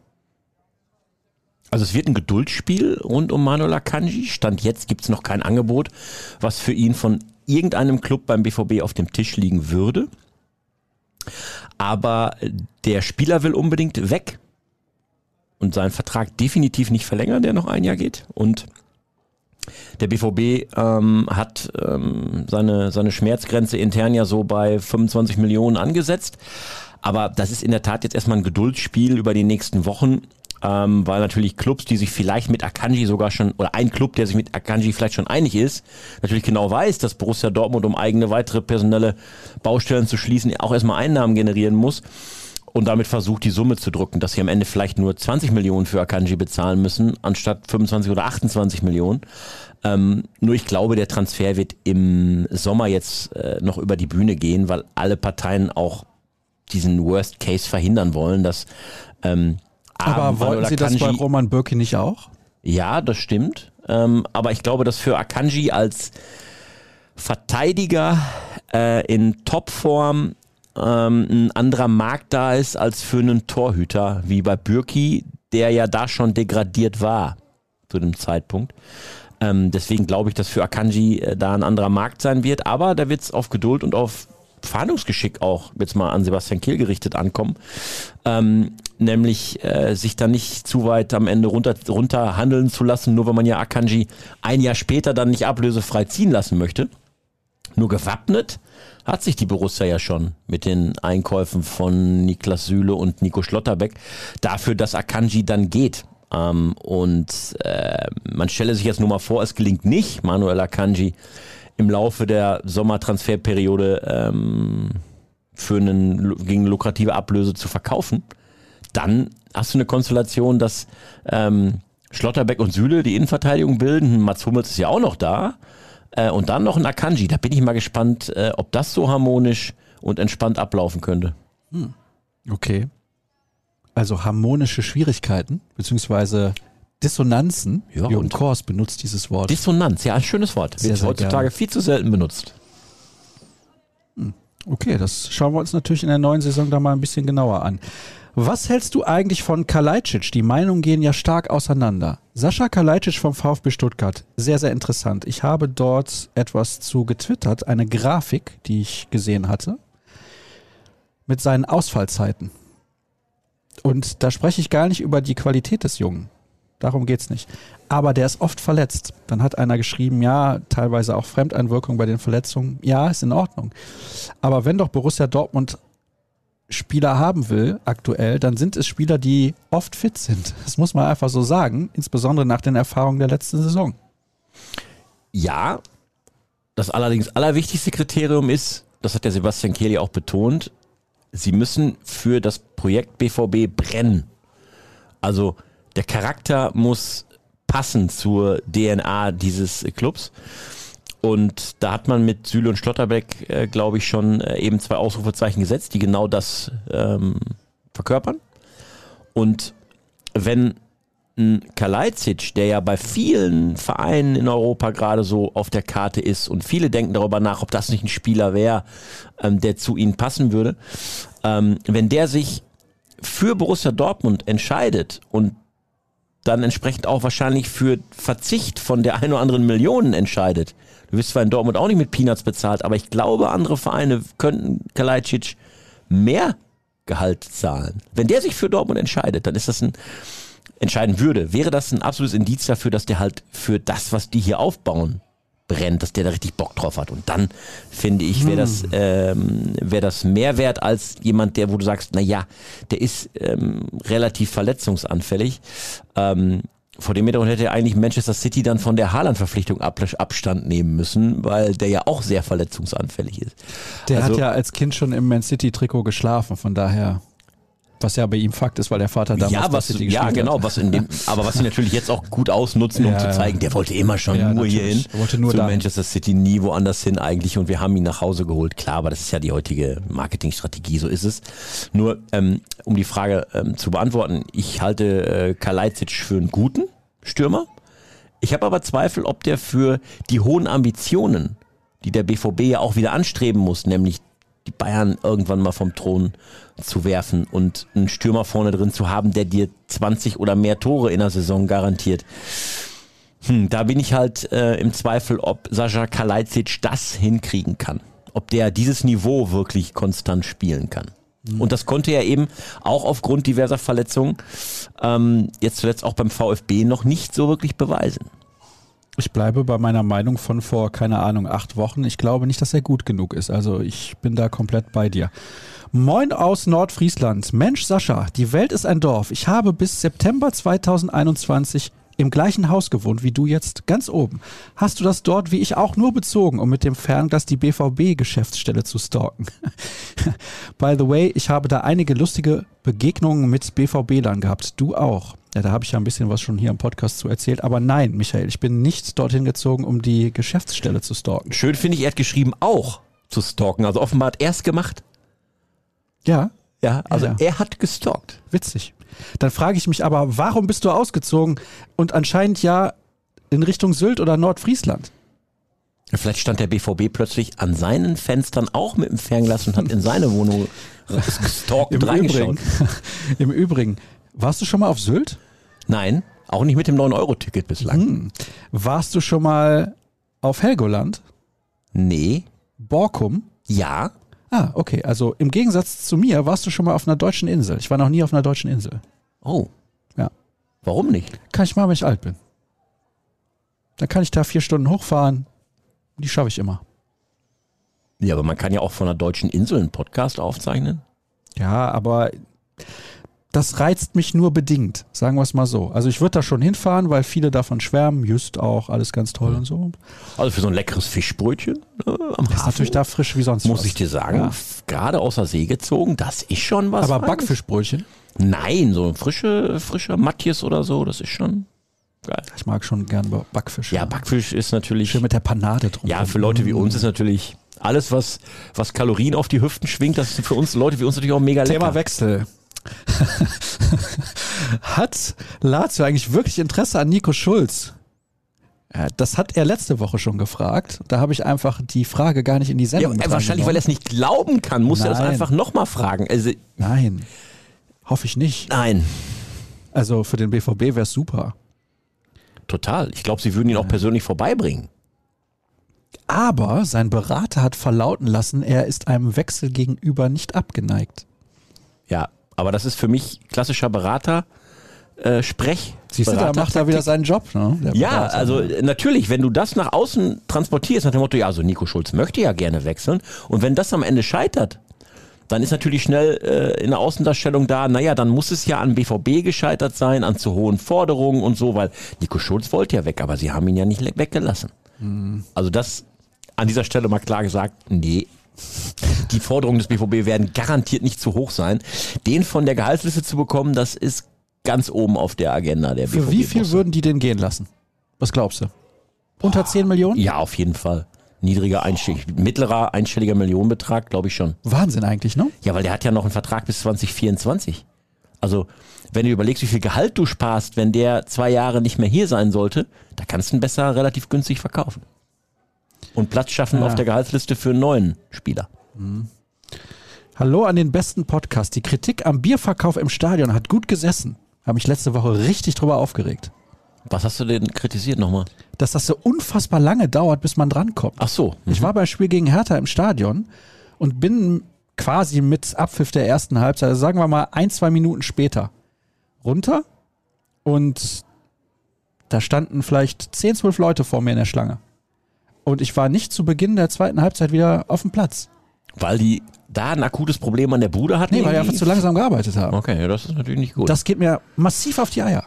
Also es wird ein Geduldsspiel rund um Manuel Akanji. Stand jetzt gibt es noch kein Angebot, was für ihn von irgendeinem Club beim BVB auf dem Tisch liegen würde. Aber der Spieler will unbedingt weg und seinen Vertrag definitiv nicht verlängern, der noch ein Jahr geht. Und der BVB ähm, hat ähm, seine, seine Schmerzgrenze intern ja so bei 25 Millionen angesetzt. Aber das ist in der Tat jetzt erstmal ein Geduldsspiel über die nächsten Wochen, ähm, weil natürlich Clubs, die sich vielleicht mit Akanji sogar schon, oder ein Club, der sich mit Akanji vielleicht schon einig ist, natürlich genau weiß, dass Borussia Dortmund, um eigene weitere personelle Baustellen zu schließen, auch erstmal Einnahmen generieren muss und damit versucht, die Summe zu drücken, dass sie am Ende vielleicht nur 20 Millionen für Akanji bezahlen müssen, anstatt 25 oder 28 Millionen. Ähm, nur ich glaube, der Transfer wird im Sommer jetzt äh, noch über die Bühne gehen, weil alle Parteien auch diesen Worst Case verhindern wollen, dass ähm, Aber wollten Sie das bei Roman Birki nicht auch? ja, das stimmt. Ähm, aber ich glaube, dass für Akanji als Verteidiger äh, in Topform ähm, ein anderer Markt da ist als für einen Torhüter wie bei Bürki, der ja da schon degradiert war zu dem Zeitpunkt. Ähm, deswegen glaube ich, dass für Akanji äh, da ein anderer Markt sein wird. Aber da wird es auf Geduld und auf Verhandlungsgeschick auch jetzt mal an Sebastian Kehl gerichtet ankommen. Ähm, nämlich äh, sich da nicht zu weit am Ende runter, runter handeln zu lassen, nur wenn man ja Akanji ein Jahr später dann nicht ablösefrei ziehen lassen möchte. Nur gewappnet hat sich die Borussia ja schon mit den Einkäufen von Niklas Süle und Nico Schlotterbeck dafür, dass Akanji dann geht. Ähm, und äh, man stelle sich jetzt nur mal vor, es gelingt nicht, Manuel Akanji im Laufe der Sommertransferperiode ähm, für einen, gegen lukrative Ablöse zu verkaufen. Dann hast du eine Konstellation, dass ähm, Schlotterbeck und Süle die Innenverteidigung bilden. Mats Hummels ist ja auch noch da. Äh, und dann noch ein Akanji. Da bin ich mal gespannt, äh, ob das so harmonisch und entspannt ablaufen könnte. Hm. Okay. Also harmonische Schwierigkeiten, beziehungsweise Dissonanzen. Ja, Jürgen Kors benutzt dieses Wort. Dissonanz, ja, ein schönes Wort. Sehr, Wird heutzutage viel zu selten benutzt. Okay, das schauen wir uns natürlich in der neuen Saison da mal ein bisschen genauer an. Was hältst du eigentlich von Kalajdzic? Die Meinungen gehen ja stark auseinander. Sascha Kalajdzic vom VfB Stuttgart, sehr, sehr interessant. Ich habe dort etwas zu getwittert, eine Grafik, die ich gesehen hatte, mit seinen Ausfallzeiten. Und da spreche ich gar nicht über die Qualität des Jungen. Darum geht's nicht. Aber der ist oft verletzt. Dann hat einer geschrieben, ja, teilweise auch Fremdeinwirkung bei den Verletzungen. Ja, ist in Ordnung. Aber wenn doch Borussia Dortmund Spieler haben will, aktuell, dann sind es Spieler, die oft fit sind. Das muss man einfach so sagen, insbesondere nach den Erfahrungen der letzten Saison. Ja, das allerdings allerwichtigste Kriterium ist, das hat der Sebastian Kehl ja auch betont, sie müssen für das Projekt BVB brennen. Also der Charakter muss passen zur DNA dieses Clubs. Und da hat man mit Süle und Schlotterbeck, äh, glaube ich, schon äh, eben zwei Ausrufezeichen gesetzt, die genau das ähm, verkörpern. Und wenn ein Kalajdzic, der ja bei vielen Vereinen in Europa gerade so auf der Karte ist und viele denken darüber nach, ob das nicht ein Spieler wäre, ähm, der zu ihnen passen würde, ähm, wenn der sich für Borussia Dortmund entscheidet und dann entsprechend auch wahrscheinlich für Verzicht von der ein oder anderen Millionen entscheidet. Du wirst zwar in Dortmund auch nicht mit Peanuts bezahlt, aber ich glaube, andere Vereine könnten Kalajdzic mehr Gehalt zahlen. Wenn der sich für Dortmund entscheidet, dann ist das ein entscheiden würde, wäre das ein absolutes Indiz dafür, dass der halt für das, was die hier aufbauen, brennt, dass der da richtig Bock drauf hat. Und dann finde ich, wäre das, ähm, wäre das mehr wert als jemand, der, wo du sagst, na ja, der ist ähm, relativ verletzungsanfällig. Ähm, vor dem Hintergrund hätte eigentlich Manchester City dann von der Haaland-Verpflichtung Ab Abstand nehmen müssen, weil der ja auch sehr verletzungsanfällig ist. Der Also- hat ja als Kind schon im Man City-Trikot geschlafen, von daher, was ja bei ihm Fakt ist, weil der Vater damals ja, was, ja, genau, was in dem, aber was sie natürlich jetzt auch gut ausnutzen, um Ja, zu zeigen, der wollte immer schon Ja, nur hier hin. wollte nur zu dahin. Manchester City, nie woanders hin eigentlich und wir haben ihn nach Hause geholt. Klar, aber das ist ja die heutige Marketingstrategie, so ist es. Nur, ähm, um die Frage ähm, zu beantworten, ich halte äh, Kalajdzic für einen guten Stürmer. Ich habe aber Zweifel, ob der für die hohen Ambitionen, die der BVB ja auch wieder anstreben muss, nämlich Bayern irgendwann mal vom Thron zu werfen und einen Stürmer vorne drin zu haben, der dir 20 oder mehr Tore in der Saison garantiert. Hm, da bin ich halt äh, im Zweifel, ob Sascha Kalajdzic das hinkriegen kann. Ob der dieses Niveau wirklich konstant spielen kann. Und das konnte er eben auch aufgrund diverser Verletzungen ähm, jetzt zuletzt auch beim VfB noch nicht so wirklich beweisen. Ich bleibe bei meiner Meinung von vor, keine Ahnung, acht Wochen. Ich glaube nicht, dass er gut genug ist. Also ich bin da komplett bei dir. Moin aus Nordfriesland. Mensch, Sascha, die Welt ist ein Dorf. Ich habe bis September 2021 im gleichen Haus gewohnt wie du jetzt ganz oben. Hast du das dort wie ich auch nur bezogen, um mit dem Fernglas die BVB-Geschäftsstelle zu stalken? By the way, ich habe da einige lustige Begegnungen mit BVB-Lern gehabt. Du auch. Ja, da habe ich ja ein bisschen was schon hier im Podcast zu erzählt. Aber nein, Michael, ich bin nicht dorthin gezogen, um die Geschäftsstelle zu stalken. Schön finde ich, er hat geschrieben, auch zu stalken. Also offenbar hat er es gemacht. Ja, Ja, also Ja. er hat gestalkt. witzig. Dann frage ich mich aber, warum bist du ausgezogen? Und anscheinend ja in Richtung Sylt oder Nordfriesland. Vielleicht stand der BVB plötzlich an seinen Fenstern auch mit dem Fernglas und hat in seine Wohnung gestalkt Im und reingeschaut. Übrigen, Im Übrigen, warst du schon mal auf Sylt? Nein, auch nicht mit dem 9-Euro-Ticket bislang. Hm. Warst du schon mal auf Helgoland? Nee. Borkum? Ja. Ah, okay. Also im Gegensatz zu mir warst du schon mal auf einer deutschen Insel. Ich war noch nie auf einer deutschen Insel. Oh. Ja. Warum nicht? Kann ich mal, wenn ich alt bin. Dann kann ich da vier Stunden hochfahren. Die schaffe ich immer. Ja, aber man kann ja auch von einer deutschen Insel einen Podcast aufzeichnen. Ja, aber das reizt mich nur bedingt, sagen wir es mal so. Also ich würde da schon hinfahren, weil viele davon schwärmen, Just auch, alles ganz toll und so. Also für so ein leckeres Fischbrötchen äh, am Ist Hafen, natürlich da frisch wie sonst muss was. ich dir sagen, Ja. gerade aus der See gezogen, das ist schon was. Aber. Backfischbrötchen, Nein, so ein frische, frischer Matthias oder so, das ist schon geil. ich mag schon gern Backfisch. Ja, Backfisch ist natürlich, Schön mit der Panade drum. ja, für Leute wie uns ist natürlich alles, was, was Kalorien auf die Hüften schwingt, das ist für uns Leute wie uns natürlich auch mega lecker. Thema Wechsel. Hat Lazio eigentlich wirklich Interesse an Nico Schulz? Ja, das hat er letzte Woche schon gefragt. Da habe ich einfach die Frage gar nicht in die Ja, Sendung mit wahrscheinlich, weil er es nicht glauben kann, muss er das Nein. einfach nochmal fragen. Also, Nein, hoffe ich nicht. nein, Also für den BVB wäre es super. total. Ich glaube, sie würden ihn auch persönlich vorbeibringen. Aber sein Berater hat verlauten lassen, er ist einem Wechsel gegenüber nicht abgeneigt. Ja, aber das ist für mich klassischer Berater. Äh, Sprech. Siehst du, da macht er wieder seinen Job. Ne? Ja, also äh, natürlich, wenn du das nach außen transportierst, nach dem Motto, ja, also Nico Schulz möchte ja gerne wechseln. Und wenn das am Ende scheitert, dann ist natürlich schnell äh, in der Außendarstellung da, naja, dann muss es ja an BVB gescheitert sein, an zu hohen Forderungen und so, weil Nico Schulz wollte ja weg, aber sie haben ihn ja nicht weggelassen. Also das an dieser Stelle mal klar gesagt, nee. Die Forderungen des BVB werden garantiert nicht zu hoch sein. Den von der Gehaltsliste zu bekommen, das ist ganz oben auf der Agenda der BVB. Für wie viel würden die den gehen lassen? Was glaubst du? Unter 10 Millionen? Ja, auf jeden Fall. Niedriger einstellig, mittlerer einstelliger Millionenbetrag, glaube ich schon. Wahnsinn eigentlich, ne? Ja, weil der hat ja noch einen Vertrag bis 2024. Also, wenn du überlegst, wie viel Gehalt du sparst, wenn der zwei Jahre nicht mehr hier sein sollte, da kannst du ihn besser relativ günstig verkaufen. Und Platz schaffen Ja. auf der Gehaltsliste für einen neuen Spieler. Hallo an den besten Podcast. Die Kritik am Bierverkauf im Stadion hat gut gesessen. Habe mich letzte Woche richtig drüber aufgeregt. Was hast du denn kritisiert nochmal? Dass das so unfassbar lange dauert, bis man drankommt. Ach so. Ich war beim Spiel gegen Hertha im Stadion und bin quasi mit Abpfiff der ersten Halbzeit, also sagen wir mal ein, zwei Minuten später, runter und da standen vielleicht 10, 12 Leute vor mir in der Schlange. Und ich war nicht zu Beginn der zweiten Halbzeit wieder auf dem Platz. Weil die da ein akutes Problem an der Bude hatten? Nee, weil die einfach zu langsam gearbeitet haben. Okay, ja, das ist natürlich nicht gut. Das geht mir massiv auf die Eier.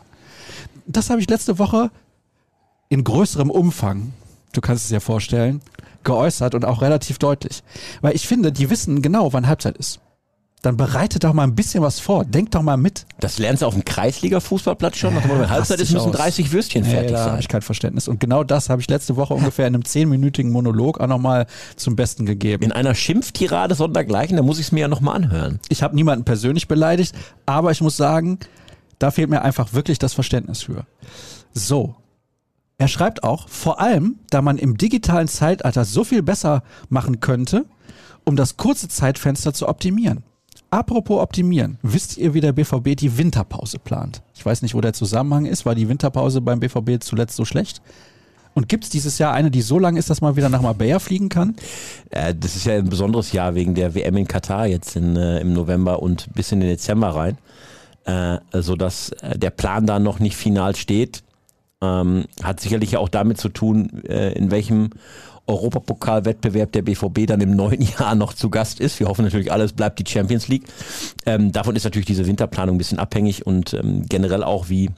Das habe ich letzte Woche in größerem Umfang, du kannst es dir vorstellen, geäußert und auch relativ deutlich. Weil ich finde, die wissen genau, wann Halbzeit ist. Dann bereitet doch mal ein bisschen was vor. Denkt doch mal mit. das lernst du auf dem Kreisliga-Fußballplatz schon. Nach dem Motto, wenn Halbzeit ist, müssen aus. 30 Würstchen fertig da habe sein. ich kein Verständnis. Und genau das habe ich letzte Woche ungefähr in einem zehnminütigen Monolog auch nochmal zum Besten gegeben. In einer Schimpftirade sondergleichen, da muss ich es mir ja nochmal anhören. Ich habe niemanden persönlich beleidigt, aber ich muss sagen, da fehlt mir einfach wirklich das Verständnis für. So. Er schreibt auch, vor allem, da man im digitalen Zeitalter so viel besser machen könnte, um das kurze Zeitfenster zu optimieren. Apropos optimieren, wisst ihr, wie der BVB die Winterpause plant? Ich weiß nicht, wo der Zusammenhang ist. War die Winterpause beim BVB zuletzt so schlecht? Und gibt es dieses Jahr eine, die so lang ist, dass man wieder nach Marbella fliegen kann? Äh, das ist ja ein besonderes Jahr wegen der WM in Katar jetzt in, äh, im November und bis in den Dezember rein, äh, sodass äh, der Plan da noch nicht final steht. Ähm, hat sicherlich auch damit zu tun, äh, in welchem Europapokalwettbewerb der BVB dann im neuen Jahr noch zu Gast ist. Wir hoffen natürlich, alles bleibt die Champions League. Ähm, davon ist natürlich diese Winterplanung ein bisschen abhängig und ähm, generell auch wie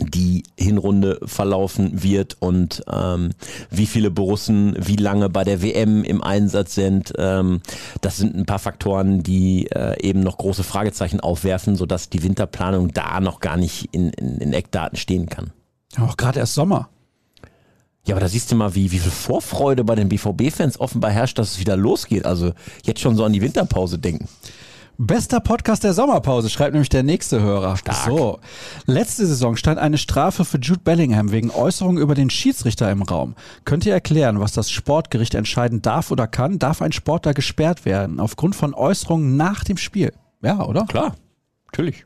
die Hinrunde verlaufen wird und ähm, wie viele Borussen wie lange bei der WM im Einsatz sind. Ähm, das sind ein paar Faktoren, die äh, eben noch große Fragezeichen aufwerfen, sodass die Winterplanung da noch gar nicht in, in, in Eckdaten stehen kann. Auch gerade erst Sommer. Ja, aber da siehst du mal, wie, wie viel Vorfreude bei den BVB-Fans offenbar herrscht, dass es wieder losgeht. Also jetzt schon so an die Winterpause denken. Bester Podcast der Sommerpause, schreibt nämlich der nächste Hörer. Stark. So. Letzte Saison stand eine Strafe für Jude Bellingham wegen Äußerungen über den Schiedsrichter im Raum. Könnt ihr erklären, was das Sportgericht entscheiden darf oder kann? Darf ein Sportler gesperrt werden aufgrund von Äußerungen nach dem Spiel? Ja, oder? Klar, natürlich.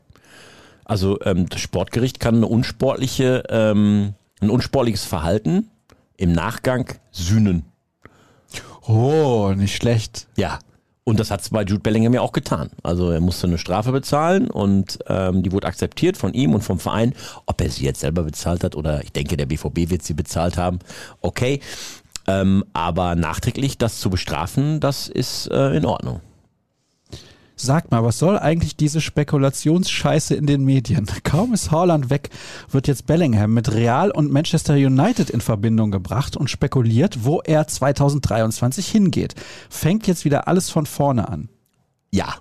Also ähm, das Sportgericht kann eine unsportliche, ähm, ein unsportliches Verhalten im Nachgang sühnen. Oh, nicht schlecht. Ja. Und das hat es bei Jude Bellingham ja auch getan. Also er musste eine Strafe bezahlen und ähm, die wurde akzeptiert von ihm und vom Verein. Ob er sie jetzt selber bezahlt hat oder ich denke, der BVB wird sie bezahlt haben. Okay. Ähm, aber nachträglich das zu bestrafen, das ist äh, in Ordnung. Sag mal, was soll eigentlich diese Spekulationsscheiße in den Medien? Kaum ist Haaland weg, wird jetzt Bellingham mit Real und Manchester United in Verbindung gebracht und spekuliert, wo er 2023 hingeht. Fängt jetzt wieder alles von vorne an. Ja.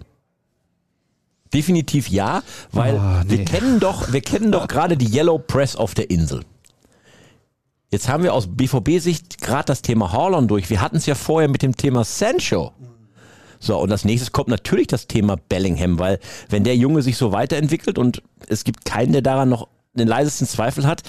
Definitiv ja, weil Oh, nee. wir kennen doch, wir kennen doch gerade die Yellow Press auf der Insel. Jetzt haben wir aus BVB-Sicht gerade das Thema Haaland durch. Wir hatten es ja vorher mit dem Thema Sancho. So, und als nächstes kommt natürlich das Thema Bellingham, weil wenn der Junge sich so weiterentwickelt und es gibt keinen, der daran noch den leisesten Zweifel hat,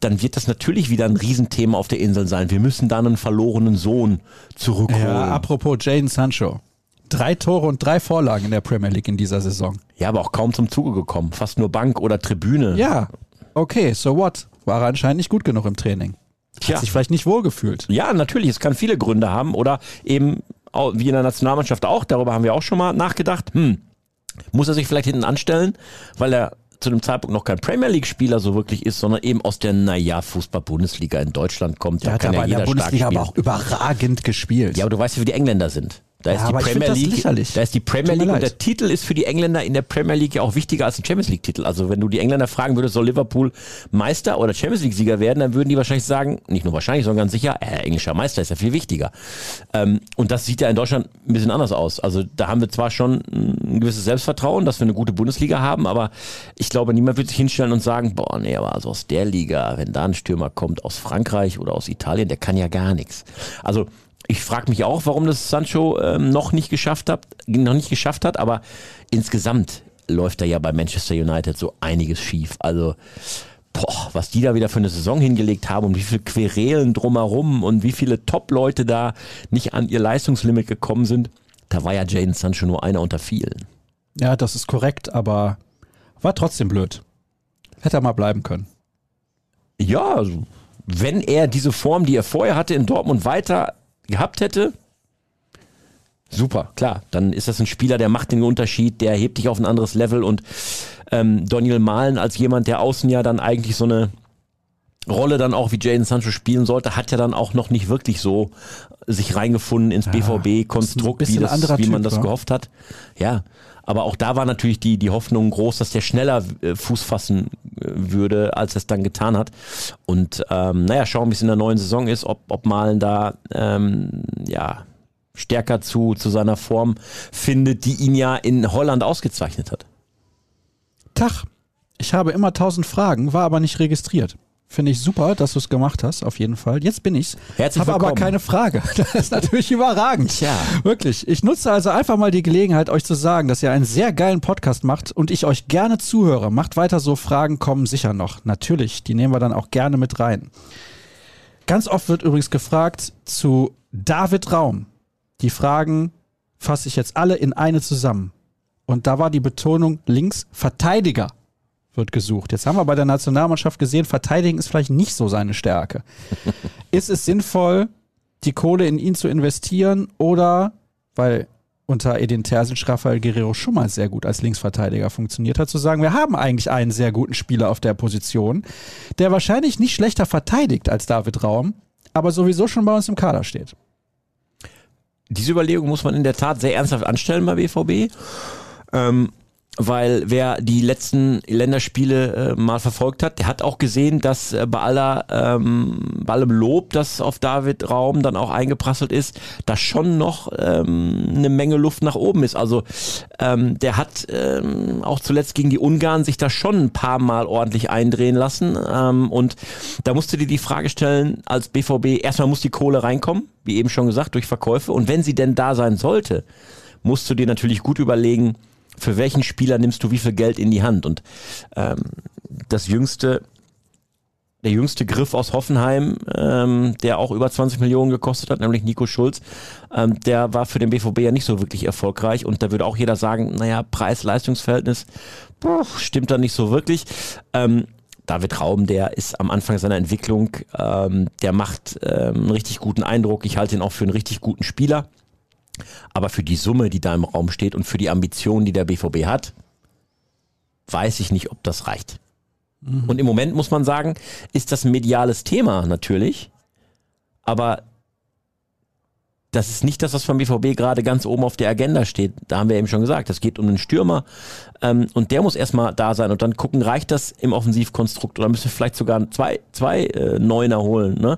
dann wird das natürlich wieder ein Riesenthema auf der Insel sein. Wir müssen da einen verlorenen Sohn zurückholen. Ja, apropos Jaden Sancho. Drei Tore und drei Vorlagen in der Premier League in dieser Saison. Ja, aber auch kaum zum Zuge gekommen. Fast nur Bank oder Tribüne. Ja, okay, so what? War er anscheinend nicht gut genug im Training. Hat Tja. sich vielleicht nicht wohlgefühlt. Ja, natürlich, es kann viele Gründe haben oder eben wie in der Nationalmannschaft auch, darüber haben wir auch schon mal nachgedacht, hm, muss er sich vielleicht hinten anstellen, weil er zu dem Zeitpunkt noch kein Premier League Spieler so wirklich ist, sondern eben aus der naja Fußball-Bundesliga in Deutschland kommt. Der Da hat kann aber ja in der Bundesliga aber auch überragend gespielt. Ja, aber du weißt ja, wie die Engländer sind. Da Ja, ist die aber ich Premier League, da ist die Premier League und leid. der Titel ist für die Engländer in der Premier League ja auch wichtiger als ein Champions League Titel. Also wenn du die Engländer fragen würdest, soll Liverpool Meister oder Champions League Sieger werden, dann würden die wahrscheinlich sagen, nicht nur wahrscheinlich, sondern ganz sicher, äh, englischer Meister ist ja viel wichtiger. Ähm, und das sieht ja in Deutschland ein bisschen anders aus. Also da haben wir zwar schon ein gewisses Selbstvertrauen, dass wir eine gute Bundesliga haben, aber ich glaube, niemand wird sich hinstellen und sagen, boah, nee, aber also aus der Liga, wenn da ein Stürmer kommt aus Frankreich oder aus Italien, der kann ja gar nichts. Also ich frage mich auch, warum das Sancho ähm, noch nicht geschafft hat, noch nicht geschafft hat, aber insgesamt läuft da ja bei Manchester United so einiges schief. Also boah, was die da wieder für eine Saison hingelegt haben und wie viele Querelen drumherum und wie viele Top-Leute da nicht an ihr Leistungslimit gekommen sind, da war ja Jaden Sancho nur einer unter vielen. Ja, das ist korrekt, aber war trotzdem blöd. Hätte er mal bleiben können. Ja, also, wenn er diese Form, die er vorher hatte in Dortmund weiter gehabt hätte, super, klar. Dann ist das ein Spieler, der macht den Unterschied, der hebt dich auf ein anderes Level und ähm, Daniel Mahlen als jemand, der außen ja dann eigentlich so eine Rolle dann auch wie Jaden Sancho spielen sollte, hat ja dann auch noch nicht wirklich so sich reingefunden ins BVB-Konstrukt, wie, das, wie man Typ, das gehofft hat. Ja, aber auch da war natürlich die, die Hoffnung groß, dass der schneller äh, Fuß fassen äh, würde, als es dann getan hat. Und ähm, naja, schauen, wie es in der neuen Saison ist, ob, ob Malen da ähm, ja, stärker zu, zu seiner Form findet, die ihn ja in Holland ausgezeichnet hat. Tag. Ich habe immer tausend Fragen, war aber nicht registriert. Finde ich super, dass du es gemacht hast, auf jeden Fall. Jetzt bin ich's. Herzlich habe aber keine Frage. Das ist natürlich überragend. Tja. Wirklich. Ich nutze also einfach mal die Gelegenheit, euch zu sagen, dass ihr einen sehr geilen Podcast macht und ich euch gerne zuhöre. Macht weiter so, Fragen kommen sicher noch. Natürlich, die nehmen wir dann auch gerne mit rein. Ganz oft wird übrigens gefragt zu David Raum. Die Fragen fasse ich jetzt alle in eine zusammen. Und da war die Betonung links Verteidiger wird gesucht. Jetzt haben wir bei der Nationalmannschaft gesehen, verteidigen ist vielleicht nicht so seine Stärke. ist es sinnvoll, die Kohle in ihn zu investieren oder, weil unter Edin Terzic Rafael Guerrero schon mal sehr gut als Linksverteidiger funktioniert hat, zu sagen, wir haben eigentlich einen sehr guten Spieler auf der Position, der wahrscheinlich nicht schlechter verteidigt als David Raum, aber sowieso schon bei uns im Kader steht. Diese Überlegung muss man in der Tat sehr ernsthaft anstellen bei BVB. Ähm, weil wer die letzten Länderspiele äh, mal verfolgt hat, der hat auch gesehen, dass äh, bei aller ähm, bei allem Lob, das auf David Raum dann auch eingeprasselt ist, da schon noch ähm, eine Menge Luft nach oben ist. Also ähm, der hat ähm, auch zuletzt gegen die Ungarn sich da schon ein paar Mal ordentlich eindrehen lassen. Ähm, und da musst du dir die Frage stellen, als BVB, erstmal muss die Kohle reinkommen, wie eben schon gesagt, durch Verkäufe. Und wenn sie denn da sein sollte, musst du dir natürlich gut überlegen, für welchen Spieler nimmst du wie viel Geld in die Hand? Und ähm, das jüngste der jüngste Griff aus Hoffenheim, ähm, der auch über 20 Millionen gekostet hat, nämlich Nico Schulz, ähm, der war für den BVB ja nicht so wirklich erfolgreich und da würde auch jeder sagen, naja, Preis-Leistungs-Verhältnis stimmt da nicht so wirklich. Ähm, David Raum, der ist am Anfang seiner Entwicklung, ähm, der macht ähm, einen richtig guten Eindruck. Ich halte ihn auch für einen richtig guten Spieler. Aber für die Summe, die da im Raum steht und für die Ambitionen, die der BVB hat, weiß ich nicht, ob das reicht. Mhm. Und im Moment muss man sagen, ist das ein mediales Thema natürlich, aber das ist nicht das, was vom BVB gerade ganz oben auf der Agenda steht. Da haben wir eben schon gesagt, es geht um einen Stürmer ähm, und der muss erstmal da sein und dann gucken, reicht das im Offensivkonstrukt oder müssen wir vielleicht sogar zwei, zwei äh, Neuner holen. Ne?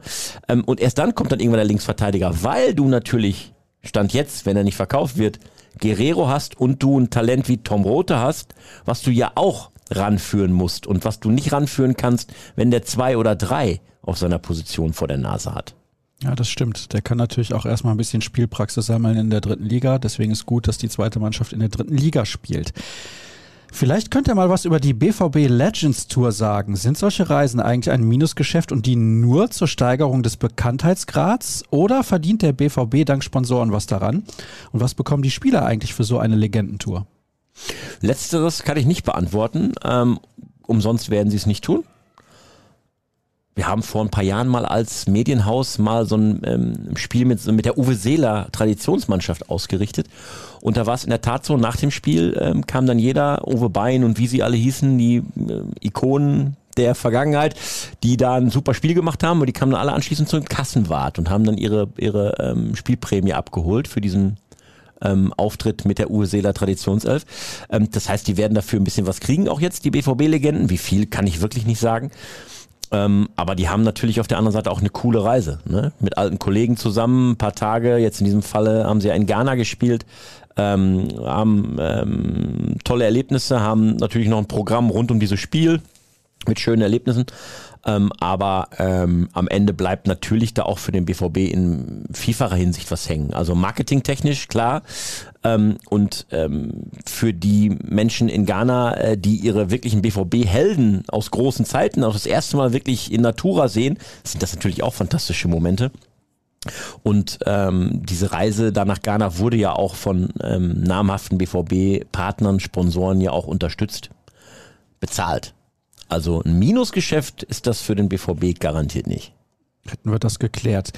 Ähm, und erst dann kommt dann irgendwann der Linksverteidiger, weil du natürlich, Stand jetzt, wenn er nicht verkauft wird, Guerrero hast und du ein Talent wie Tom Rote hast, was du ja auch ranführen musst und was du nicht ranführen kannst, wenn der zwei oder drei auf seiner Position vor der Nase hat. Ja, das stimmt. Der kann natürlich auch erstmal ein bisschen Spielpraxis sammeln in der dritten Liga. Deswegen ist gut, dass die zweite Mannschaft in der dritten Liga spielt. Vielleicht könnt ihr mal was über die BVB Legends Tour sagen. Sind solche Reisen eigentlich ein Minusgeschäft und dienen nur zur Steigerung des Bekanntheitsgrads? Oder verdient der BVB dank Sponsoren was daran? Und was bekommen die Spieler eigentlich für so eine Legendentour? Letzteres kann ich nicht beantworten. Ähm, umsonst werden sie es nicht tun. Wir haben vor ein paar Jahren mal als Medienhaus mal so ein ähm, Spiel mit, mit der Uwe Seeler Traditionsmannschaft ausgerichtet. Und da war es in der Tat so, nach dem Spiel ähm, kam dann jeder, Uwe Bein und wie sie alle hießen, die äh, Ikonen der Vergangenheit, die da ein super Spiel gemacht haben und die kamen dann alle anschließend zum Kassenwart und haben dann ihre, ihre ähm, Spielprämie abgeholt für diesen ähm, Auftritt mit der Uwe Seeler Traditionself. Ähm, das heißt, die werden dafür ein bisschen was kriegen, auch jetzt die BVB-Legenden. Wie viel, kann ich wirklich nicht sagen. Ähm, aber die haben natürlich auf der anderen Seite auch eine coole Reise. Ne? Mit alten Kollegen zusammen, ein paar Tage. Jetzt in diesem Falle haben sie ja in Ghana gespielt. Ähm, haben ähm, tolle Erlebnisse, haben natürlich noch ein Programm rund um dieses Spiel mit schönen Erlebnissen. Ähm, aber ähm, am Ende bleibt natürlich da auch für den BVB in vielfacher Hinsicht was hängen. Also marketingtechnisch, klar. Ähm, und ähm, für die Menschen in Ghana, äh, die ihre wirklichen BVB-Helden aus großen Zeiten auch das erste Mal wirklich in Natura sehen, sind das natürlich auch fantastische Momente. Und ähm, diese Reise da nach Ghana wurde ja auch von ähm, namhaften BVB-Partnern, Sponsoren ja auch unterstützt, bezahlt. Also ein Minusgeschäft ist das für den BVB garantiert nicht. Hätten wir das geklärt.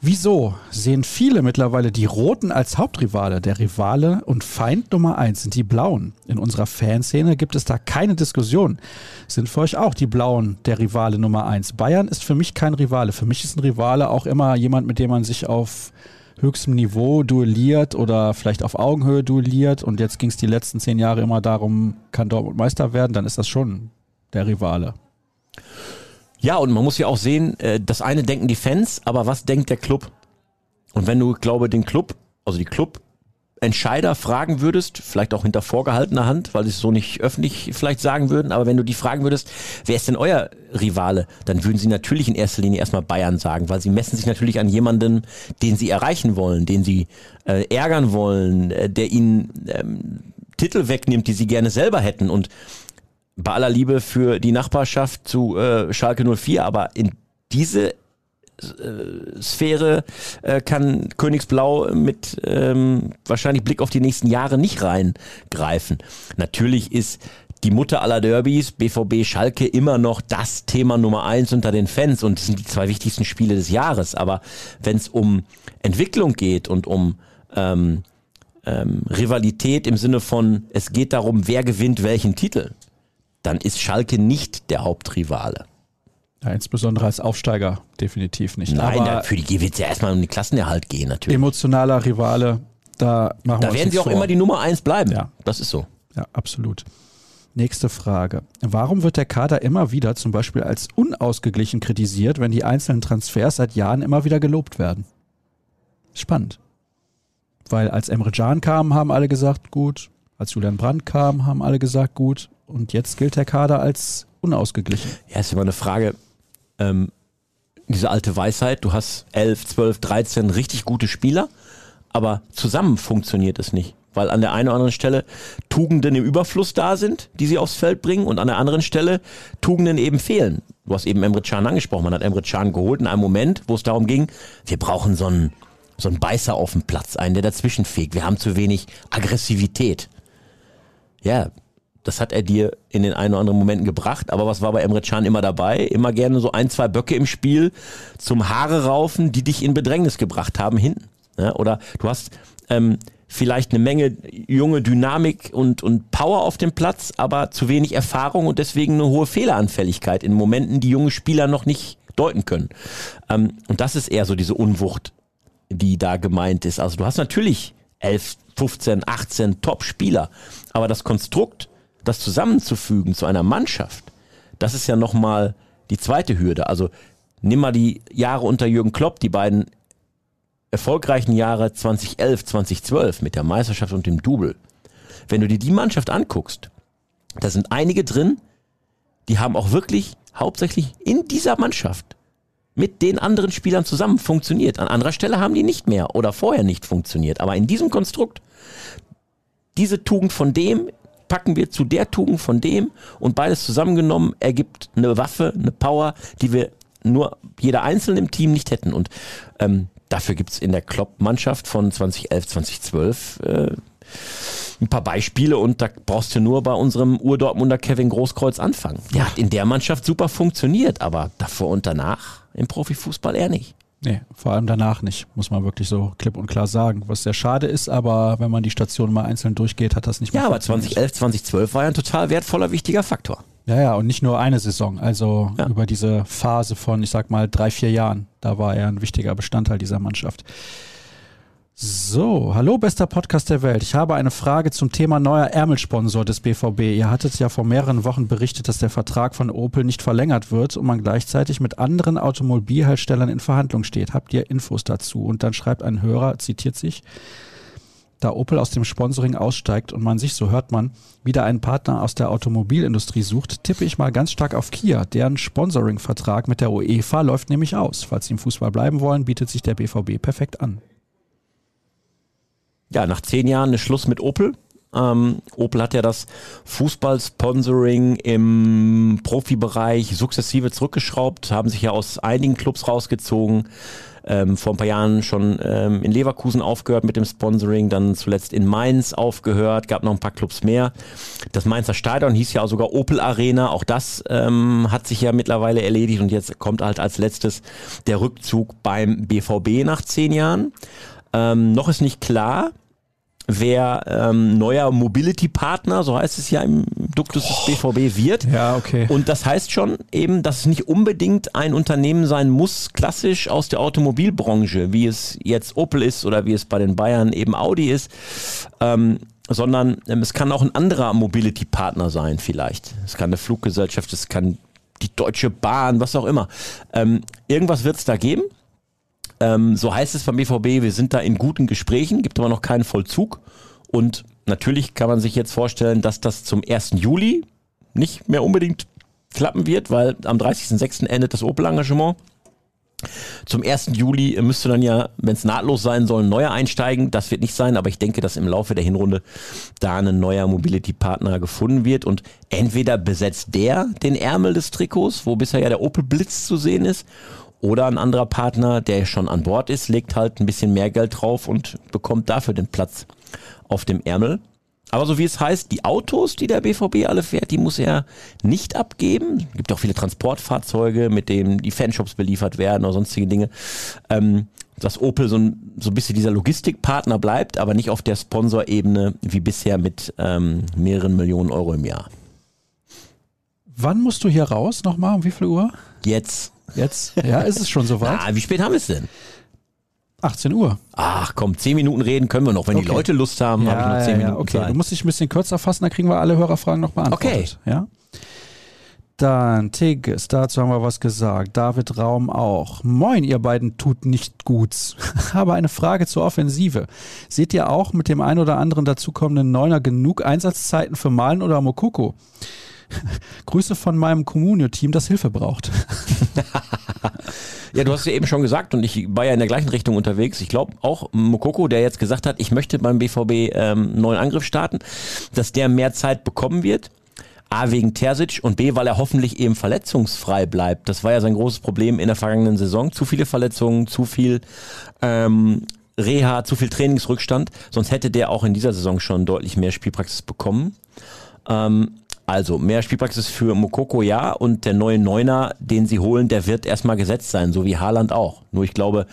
Wieso sehen viele mittlerweile die Roten als Hauptrivale? Der Rivale und Feind Nummer eins sind die Blauen. In unserer Fanszene gibt es da keine Diskussion. Sind für euch auch die Blauen der Rivale Nummer eins? Bayern ist für mich kein Rivale. Für mich ist ein Rivale auch immer jemand, mit dem man sich auf höchstem Niveau duelliert oder vielleicht auf Augenhöhe duelliert. Und jetzt ging es die letzten zehn Jahre immer darum, kann Dortmund Meister werden? Dann ist das schon der Rivale. Ja, und man muss ja auch sehen, äh, das eine denken die Fans, aber was denkt der Club? Und wenn du, glaube den Club, also die Club Entscheider fragen würdest, vielleicht auch hinter vorgehaltener Hand, weil sie es so nicht öffentlich vielleicht sagen würden, aber wenn du die fragen würdest, wer ist denn euer Rivale, dann würden sie natürlich in erster Linie erstmal Bayern sagen, weil sie messen sich natürlich an jemanden, den sie erreichen wollen, den sie äh, ärgern wollen, äh, der ihnen ähm, Titel wegnimmt, die sie gerne selber hätten. Und bei aller Liebe für die Nachbarschaft zu äh, Schalke 04, aber in diese äh, Sphäre äh, kann Königsblau mit ähm, wahrscheinlich Blick auf die nächsten Jahre nicht reingreifen. Natürlich ist die Mutter aller Derbys, BVB Schalke, immer noch das Thema Nummer eins unter den Fans und das sind die zwei wichtigsten Spiele des Jahres. Aber wenn es um Entwicklung geht und um ähm, ähm, Rivalität im Sinne von, es geht darum, wer gewinnt welchen Titel, dann ist Schalke nicht der Hauptrivale. Ja, insbesondere als Aufsteiger definitiv nicht. Nein, Aber für die wird es ja erstmal um den Klassenerhalt gehen, natürlich. Emotionaler Rivale, da machen Da wir werden sie auch vor. immer die Nummer eins bleiben. Ja. Das ist so. Ja, absolut. Nächste Frage. Warum wird der Kader immer wieder zum Beispiel als unausgeglichen kritisiert, wenn die einzelnen Transfers seit Jahren immer wieder gelobt werden? Spannend. Weil als Emre Can kam, haben alle gesagt, gut. Als Julian Brandt kam, haben alle gesagt, gut. Und jetzt gilt der Kader als unausgeglichen. Ja, ist immer eine Frage, ähm, diese alte Weisheit, du hast 11, 12, 13 richtig gute Spieler, aber zusammen funktioniert es nicht. weil an der einen oder anderen Stelle Tugenden im Überfluss da sind, die sie aufs Feld bringen und an der anderen Stelle Tugenden eben fehlen. Du hast eben Emre Can angesprochen, man hat Emre Can geholt in einem Moment, wo es darum ging, wir brauchen so einen, so einen Beißer auf dem Platz, einen, der dazwischen fegt. Wir haben zu wenig Aggressivität. Ja, das hat er dir in den ein oder anderen Momenten gebracht, aber was war bei Emre Can immer dabei? Immer gerne so ein, zwei Böcke im Spiel zum Haare raufen, die dich in Bedrängnis gebracht haben hinten. Ja, oder du hast ähm, vielleicht eine Menge junge Dynamik und, und Power auf dem Platz, aber zu wenig Erfahrung und deswegen eine hohe Fehleranfälligkeit in Momenten, die junge Spieler noch nicht deuten können. Ähm, und das ist eher so diese Unwucht, die da gemeint ist. Also du hast natürlich 11, 15, 18 Top-Spieler, aber das Konstrukt, das zusammenzufügen zu einer Mannschaft, das ist ja nochmal die zweite Hürde. Also nimm mal die Jahre unter Jürgen Klopp, die beiden erfolgreichen Jahre 2011, 2012 mit der Meisterschaft und dem Double, wenn du dir die Mannschaft anguckst, da sind einige drin, die haben auch wirklich hauptsächlich in dieser Mannschaft mit den anderen Spielern zusammen funktioniert. An anderer Stelle haben die nicht mehr oder vorher nicht funktioniert. Aber in diesem Konstrukt, diese Tugend von dem packen wir zu der Tugend von dem und beides zusammengenommen ergibt eine Waffe, eine Power, die wir nur jeder Einzelne im Team nicht hätten. Und ähm, Dafür gibt's in der Klopp-Mannschaft von 2011, 2012 äh, ein paar Beispiele und da brauchst du nur bei unserem Urdortmunder Kevin Großkreuz anfangen. Der hat in der Mannschaft super funktioniert, aber davor und danach im Profifußball eher nicht. Nee, vor allem danach nicht, muss man wirklich so klipp und klar sagen. Was sehr schade ist, aber wenn man die Stationen mal einzeln durchgeht, hat das nicht mehr Ja, aber 2011, 2012 war ja ein total wertvoller, wichtiger Faktor. Ja, ja, und nicht nur eine Saison, also ja. über diese Phase von, ich sag mal, drei, vier Jahren. Da war er ein wichtiger Bestandteil dieser Mannschaft. So, hallo bester Podcast der Welt. Ich habe eine Frage zum Thema neuer Ärmelsponsor des BVB. Ihr hattet ja vor mehreren Wochen berichtet, dass der Vertrag von Opel nicht verlängert wird und man gleichzeitig mit anderen Automobilherstellern in Verhandlung steht. Habt ihr Infos dazu? Und dann schreibt ein Hörer, zitiert sich, da Opel aus dem Sponsoring aussteigt und man sich, so hört man, wieder einen Partner aus der Automobilindustrie sucht, tippe ich mal ganz stark auf Kia. Deren Sponsoring-Vertrag mit der UEFA läuft nämlich aus. Falls sie im Fußball bleiben wollen, bietet sich der BVB perfekt an. Ja, nach zehn Jahren eine Schluss mit Opel. Ähm, Opel hat ja das Fußball-Sponsoring im Profibereich sukzessive zurückgeschraubt, haben sich ja aus einigen Clubs rausgezogen ähm, vor ein paar Jahren schon ähm, in Leverkusen aufgehört mit dem Sponsoring, dann zuletzt in Mainz aufgehört, gab noch ein paar Clubs mehr. Das Mainzer Stadion hieß ja sogar Opel Arena, auch das ähm, hat sich ja mittlerweile erledigt und jetzt kommt halt als letztes der Rückzug beim BVB nach zehn Jahren. Ähm, noch ist nicht klar, wer ähm, neuer Mobility-Partner, so heißt es ja im Duktus des BVB, wird. Ja, okay. Und das heißt schon eben, dass es nicht unbedingt ein Unternehmen sein muss, klassisch aus der Automobilbranche, wie es jetzt Opel ist oder wie es bei den Bayern eben Audi ist, ähm, sondern ähm, es kann auch ein anderer Mobility-Partner sein vielleicht. Es kann eine Fluggesellschaft, es kann die Deutsche Bahn, was auch immer. Ähm, irgendwas wird es da geben. Ähm, so heißt es beim BVB, wir sind da in guten Gesprächen, gibt aber noch keinen Vollzug. Und natürlich kann man sich jetzt vorstellen, dass das zum 1. Juli nicht mehr unbedingt klappen wird, weil am 30.06. endet das Opel-Engagement. Zum 1. Juli müsste dann ja, wenn es nahtlos sein soll, ein neuer einsteigen. Das wird nicht sein, aber ich denke, dass im Laufe der Hinrunde da ein neuer Mobility-Partner gefunden wird und entweder besetzt der den Ärmel des Trikots, wo bisher ja der Opel Blitz zu sehen ist, oder ein anderer Partner, der schon an Bord ist, legt halt ein bisschen mehr Geld drauf und bekommt dafür den Platz auf dem Ärmel. Aber so wie es heißt, die Autos, die der BVB alle fährt, die muss er nicht abgeben. Es gibt auch viele Transportfahrzeuge, mit denen die Fanshops beliefert werden oder sonstige Dinge. Ähm, dass Opel so ein, so ein bisschen dieser Logistikpartner bleibt, aber nicht auf der Sponsorebene wie bisher mit ähm, mehreren Millionen Euro im Jahr. Wann musst du hier raus nochmal? Um wie viel Uhr? Jetzt. Jetzt? Ja, ist es schon soweit? Ah, wie spät haben wir es denn? 18 Uhr. Ach komm, 10 Minuten reden können wir noch. Wenn okay. die Leute Lust haben, ja, habe ich noch 10 ja, Minuten Okay, Zeit. du musst dich ein bisschen kürzer fassen, dann kriegen wir alle Hörerfragen noch beantwortet. Okay. Ja? Dann Tigges, dazu haben wir was gesagt. David Raum auch. Moin, ihr beiden tut nicht gut. Habe eine Frage zur Offensive. Seht ihr auch mit dem ein oder anderen dazukommenden Neuner genug Einsatzzeiten für Malen oder Mokoko? Grüße von meinem Communio-Team, das Hilfe braucht. Ja, du hast ja eben schon gesagt und ich war ja in der gleichen Richtung unterwegs. Ich glaube auch Mokoko, der jetzt gesagt hat, ich möchte beim BVB ähm, neuen Angriff starten, dass der mehr Zeit bekommen wird. A, wegen Terzic und B, weil er hoffentlich eben verletzungsfrei bleibt. Das war ja sein großes Problem in der vergangenen Saison. Zu viele Verletzungen, zu viel ähm, Reha, zu viel Trainingsrückstand. Sonst hätte der auch in dieser Saison schon deutlich mehr Spielpraxis bekommen. Ähm, also mehr Spielpraxis für Mokoko ja und der neue Neuner, den sie holen, der wird erstmal gesetzt sein, so wie Haaland auch. Nur ich glaube,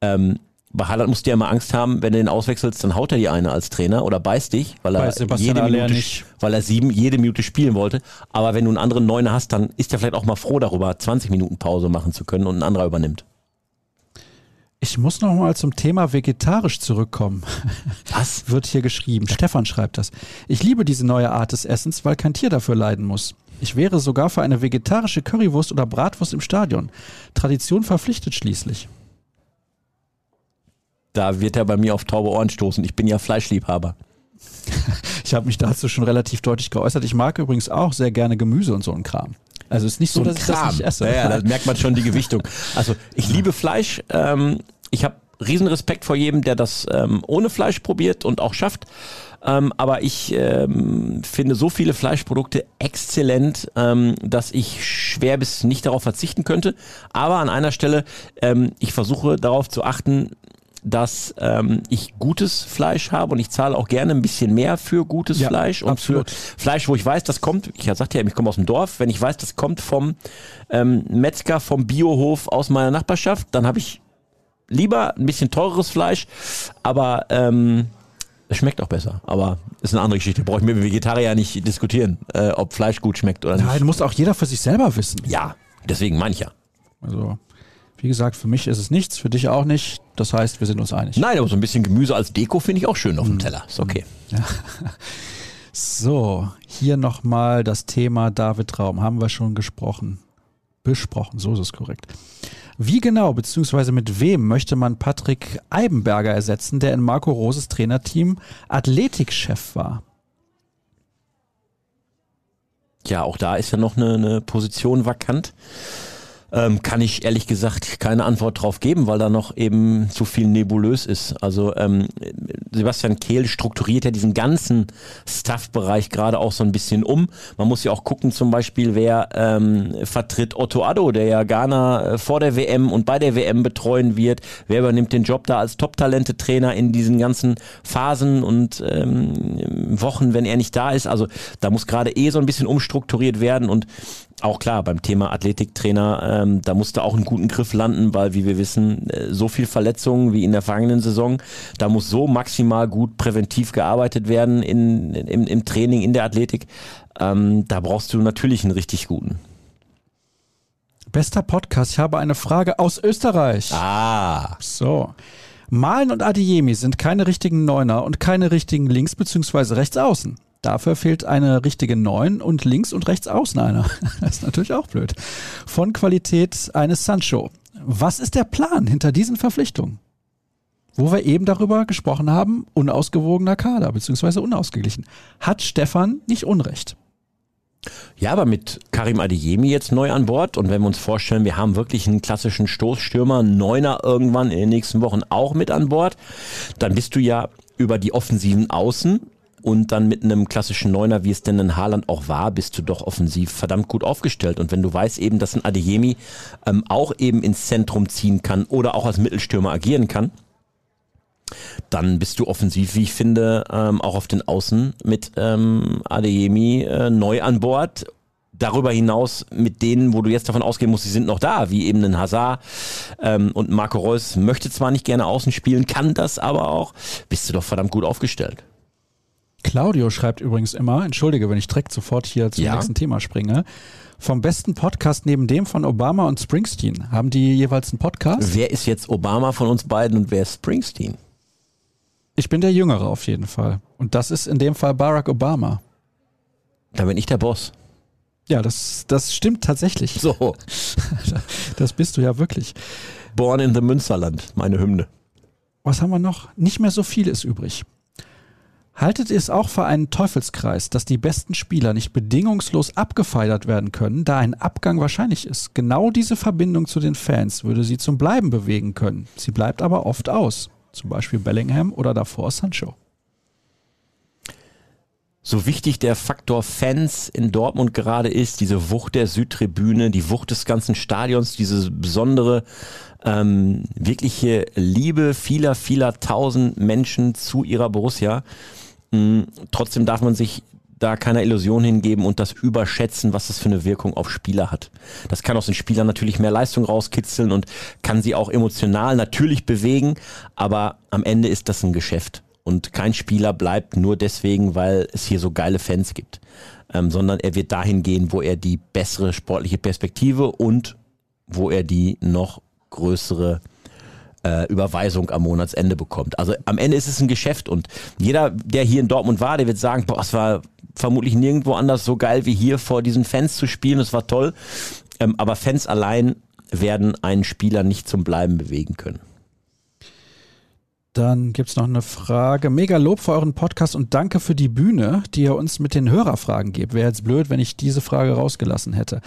ähm, bei Haaland musst du ja immer Angst haben, wenn du den auswechselst, dann haut er die eine als Trainer oder beißt dich, weil er, jede Minute, weil er sieben, jede Minute spielen wollte. Aber wenn du einen anderen Neuner hast, dann ist er vielleicht auch mal froh darüber, 20 Minuten Pause machen zu können und ein anderer übernimmt. Ich muss noch mal zum Thema vegetarisch zurückkommen. Was? Wird hier geschrieben. Stefan schreibt das. Ich liebe diese neue Art des Essens, weil kein Tier dafür leiden muss. Ich wäre sogar für eine vegetarische Currywurst oder Bratwurst im Stadion. Tradition verpflichtet schließlich da wird er bei mir auf taube Ohren stoßen. Ich bin ja Fleischliebhaber. Ich habe mich dazu schon relativ deutlich geäußert. Ich mag übrigens auch sehr gerne Gemüse und so ein Kram. Also ist nicht so, so dass Kram. ich das nicht esse. Ja, ja, da merkt man schon die Gewichtung. Also ich liebe Fleisch. Ähm, ich habe riesen Respekt vor jedem, der das ähm, ohne Fleisch probiert und auch schafft. Ähm, aber ich ähm, finde so viele Fleischprodukte exzellent, ähm, dass ich schwer bis nicht darauf verzichten könnte. Aber an einer Stelle, ähm, ich versuche darauf zu achten, dass ähm, ich gutes Fleisch habe und ich zahle auch gerne ein bisschen mehr für gutes ja, Fleisch und absolut. für Fleisch, wo ich weiß, das kommt, ich sagte ja, ich komme aus dem Dorf, wenn ich weiß, das kommt vom ähm, Metzger, vom Biohof aus meiner Nachbarschaft, dann habe ich lieber ein bisschen teureres Fleisch, aber ähm, es schmeckt auch besser, aber ist eine andere Geschichte. Brauche ich mit dem Vegetarier nicht diskutieren, äh, ob Fleisch gut schmeckt oder nicht. Nein, muss auch jeder für sich selber wissen. Ja, deswegen ja. Also wie gesagt, für mich ist es nichts, für dich auch nicht. Das heißt, wir sind uns einig. Nein, aber so ein bisschen Gemüse als Deko finde ich auch schön auf dem hm. Teller. Ist okay. Ja. So, hier nochmal das Thema David Raum. Haben wir schon gesprochen. Besprochen, so ist es korrekt. Wie genau bzw. mit wem möchte man Patrick Eibenberger ersetzen, der in Marco Roses Trainerteam Athletikchef war? Ja, auch da ist ja noch eine, eine Position vakant ähm, kann ich ehrlich gesagt keine Antwort drauf geben, weil da noch eben zu viel nebulös ist. Also ähm, Sebastian Kehl strukturiert ja diesen ganzen Staff-Bereich gerade auch so ein bisschen um. Man muss ja auch gucken, zum Beispiel, wer ähm, vertritt Otto Addo, der ja Ghana äh, vor der WM und bei der WM betreuen wird. Wer übernimmt den Job da als Top-Talente-Trainer in diesen ganzen Phasen und ähm, Wochen, wenn er nicht da ist? Also da muss gerade eh so ein bisschen umstrukturiert werden und auch klar, beim Thema Athletiktrainer, ähm, da musste auch einen guten Griff landen, weil, wie wir wissen, äh, so viel Verletzungen wie in der vergangenen Saison, da muss so maximal gut präventiv gearbeitet werden in, in im, Training, in der Athletik. Ähm, da brauchst du natürlich einen richtig guten. Bester Podcast, ich habe eine Frage aus Österreich. Ah. So. Malen und Adiemi sind keine richtigen Neuner und keine richtigen Links- bzw. Rechtsaußen. Dafür fehlt eine richtige 9 und links und rechts außen einer. Das ist natürlich auch blöd. Von Qualität eines Sancho. Was ist der Plan hinter diesen Verpflichtungen? Wo wir eben darüber gesprochen haben, unausgewogener Kader bzw. unausgeglichen. Hat Stefan nicht Unrecht? Ja, aber mit Karim Adeyemi jetzt neu an Bord und wenn wir uns vorstellen, wir haben wirklich einen klassischen Stoßstürmer, Neuner irgendwann in den nächsten Wochen auch mit an Bord, dann bist du ja über die offensiven Außen und dann mit einem klassischen Neuner, wie es denn in Haaland auch war, bist du doch offensiv verdammt gut aufgestellt. Und wenn du weißt eben, dass ein Adeyemi ähm, auch eben ins Zentrum ziehen kann oder auch als Mittelstürmer agieren kann, dann bist du offensiv, wie ich finde, ähm, auch auf den Außen mit ähm, Adeyemi äh, neu an Bord. Darüber hinaus mit denen, wo du jetzt davon ausgehen musst, sie sind noch da, wie eben ein Hazard ähm, und Marco Reus möchte zwar nicht gerne außen spielen, kann das aber auch, bist du doch verdammt gut aufgestellt. Claudio schreibt übrigens immer, entschuldige, wenn ich direkt sofort hier zum ja. nächsten Thema springe. Vom besten Podcast neben dem von Obama und Springsteen. Haben die jeweils einen Podcast? Wer ist jetzt Obama von uns beiden und wer ist Springsteen? Ich bin der Jüngere auf jeden Fall. Und das ist in dem Fall Barack Obama. Da bin ich der Boss. Ja, das, das stimmt tatsächlich. So. Das bist du ja wirklich. Born in the Münsterland, meine Hymne. Was haben wir noch? Nicht mehr so viel ist übrig. Haltet ihr es auch für einen Teufelskreis, dass die besten Spieler nicht bedingungslos abgefeiert werden können, da ein Abgang wahrscheinlich ist? Genau diese Verbindung zu den Fans würde sie zum Bleiben bewegen können. Sie bleibt aber oft aus. Zum Beispiel Bellingham oder davor Sancho. So wichtig der Faktor Fans in Dortmund gerade ist, diese Wucht der Südtribüne, die Wucht des ganzen Stadions, diese besondere ähm, wirkliche Liebe vieler, vieler tausend Menschen zu ihrer Borussia. Mhm. Trotzdem darf man sich da keiner Illusion hingeben und das überschätzen, was das für eine Wirkung auf Spieler hat. Das kann aus den Spielern natürlich mehr Leistung rauskitzeln und kann sie auch emotional natürlich bewegen, aber am Ende ist das ein Geschäft. Und kein Spieler bleibt nur deswegen, weil es hier so geile Fans gibt, ähm, sondern er wird dahin gehen, wo er die bessere sportliche Perspektive und wo er die noch größere äh, Überweisung am Monatsende bekommt. Also am Ende ist es ein Geschäft und jeder, der hier in Dortmund war, der wird sagen, boah, es war vermutlich nirgendwo anders so geil wie hier vor diesen Fans zu spielen. Es war toll. Ähm, aber Fans allein werden einen Spieler nicht zum Bleiben bewegen können. Dann gibt es noch eine Frage. Mega Lob für euren Podcast und danke für die Bühne, die ihr uns mit den Hörerfragen gebt. Wäre jetzt blöd, wenn ich diese Frage rausgelassen hätte.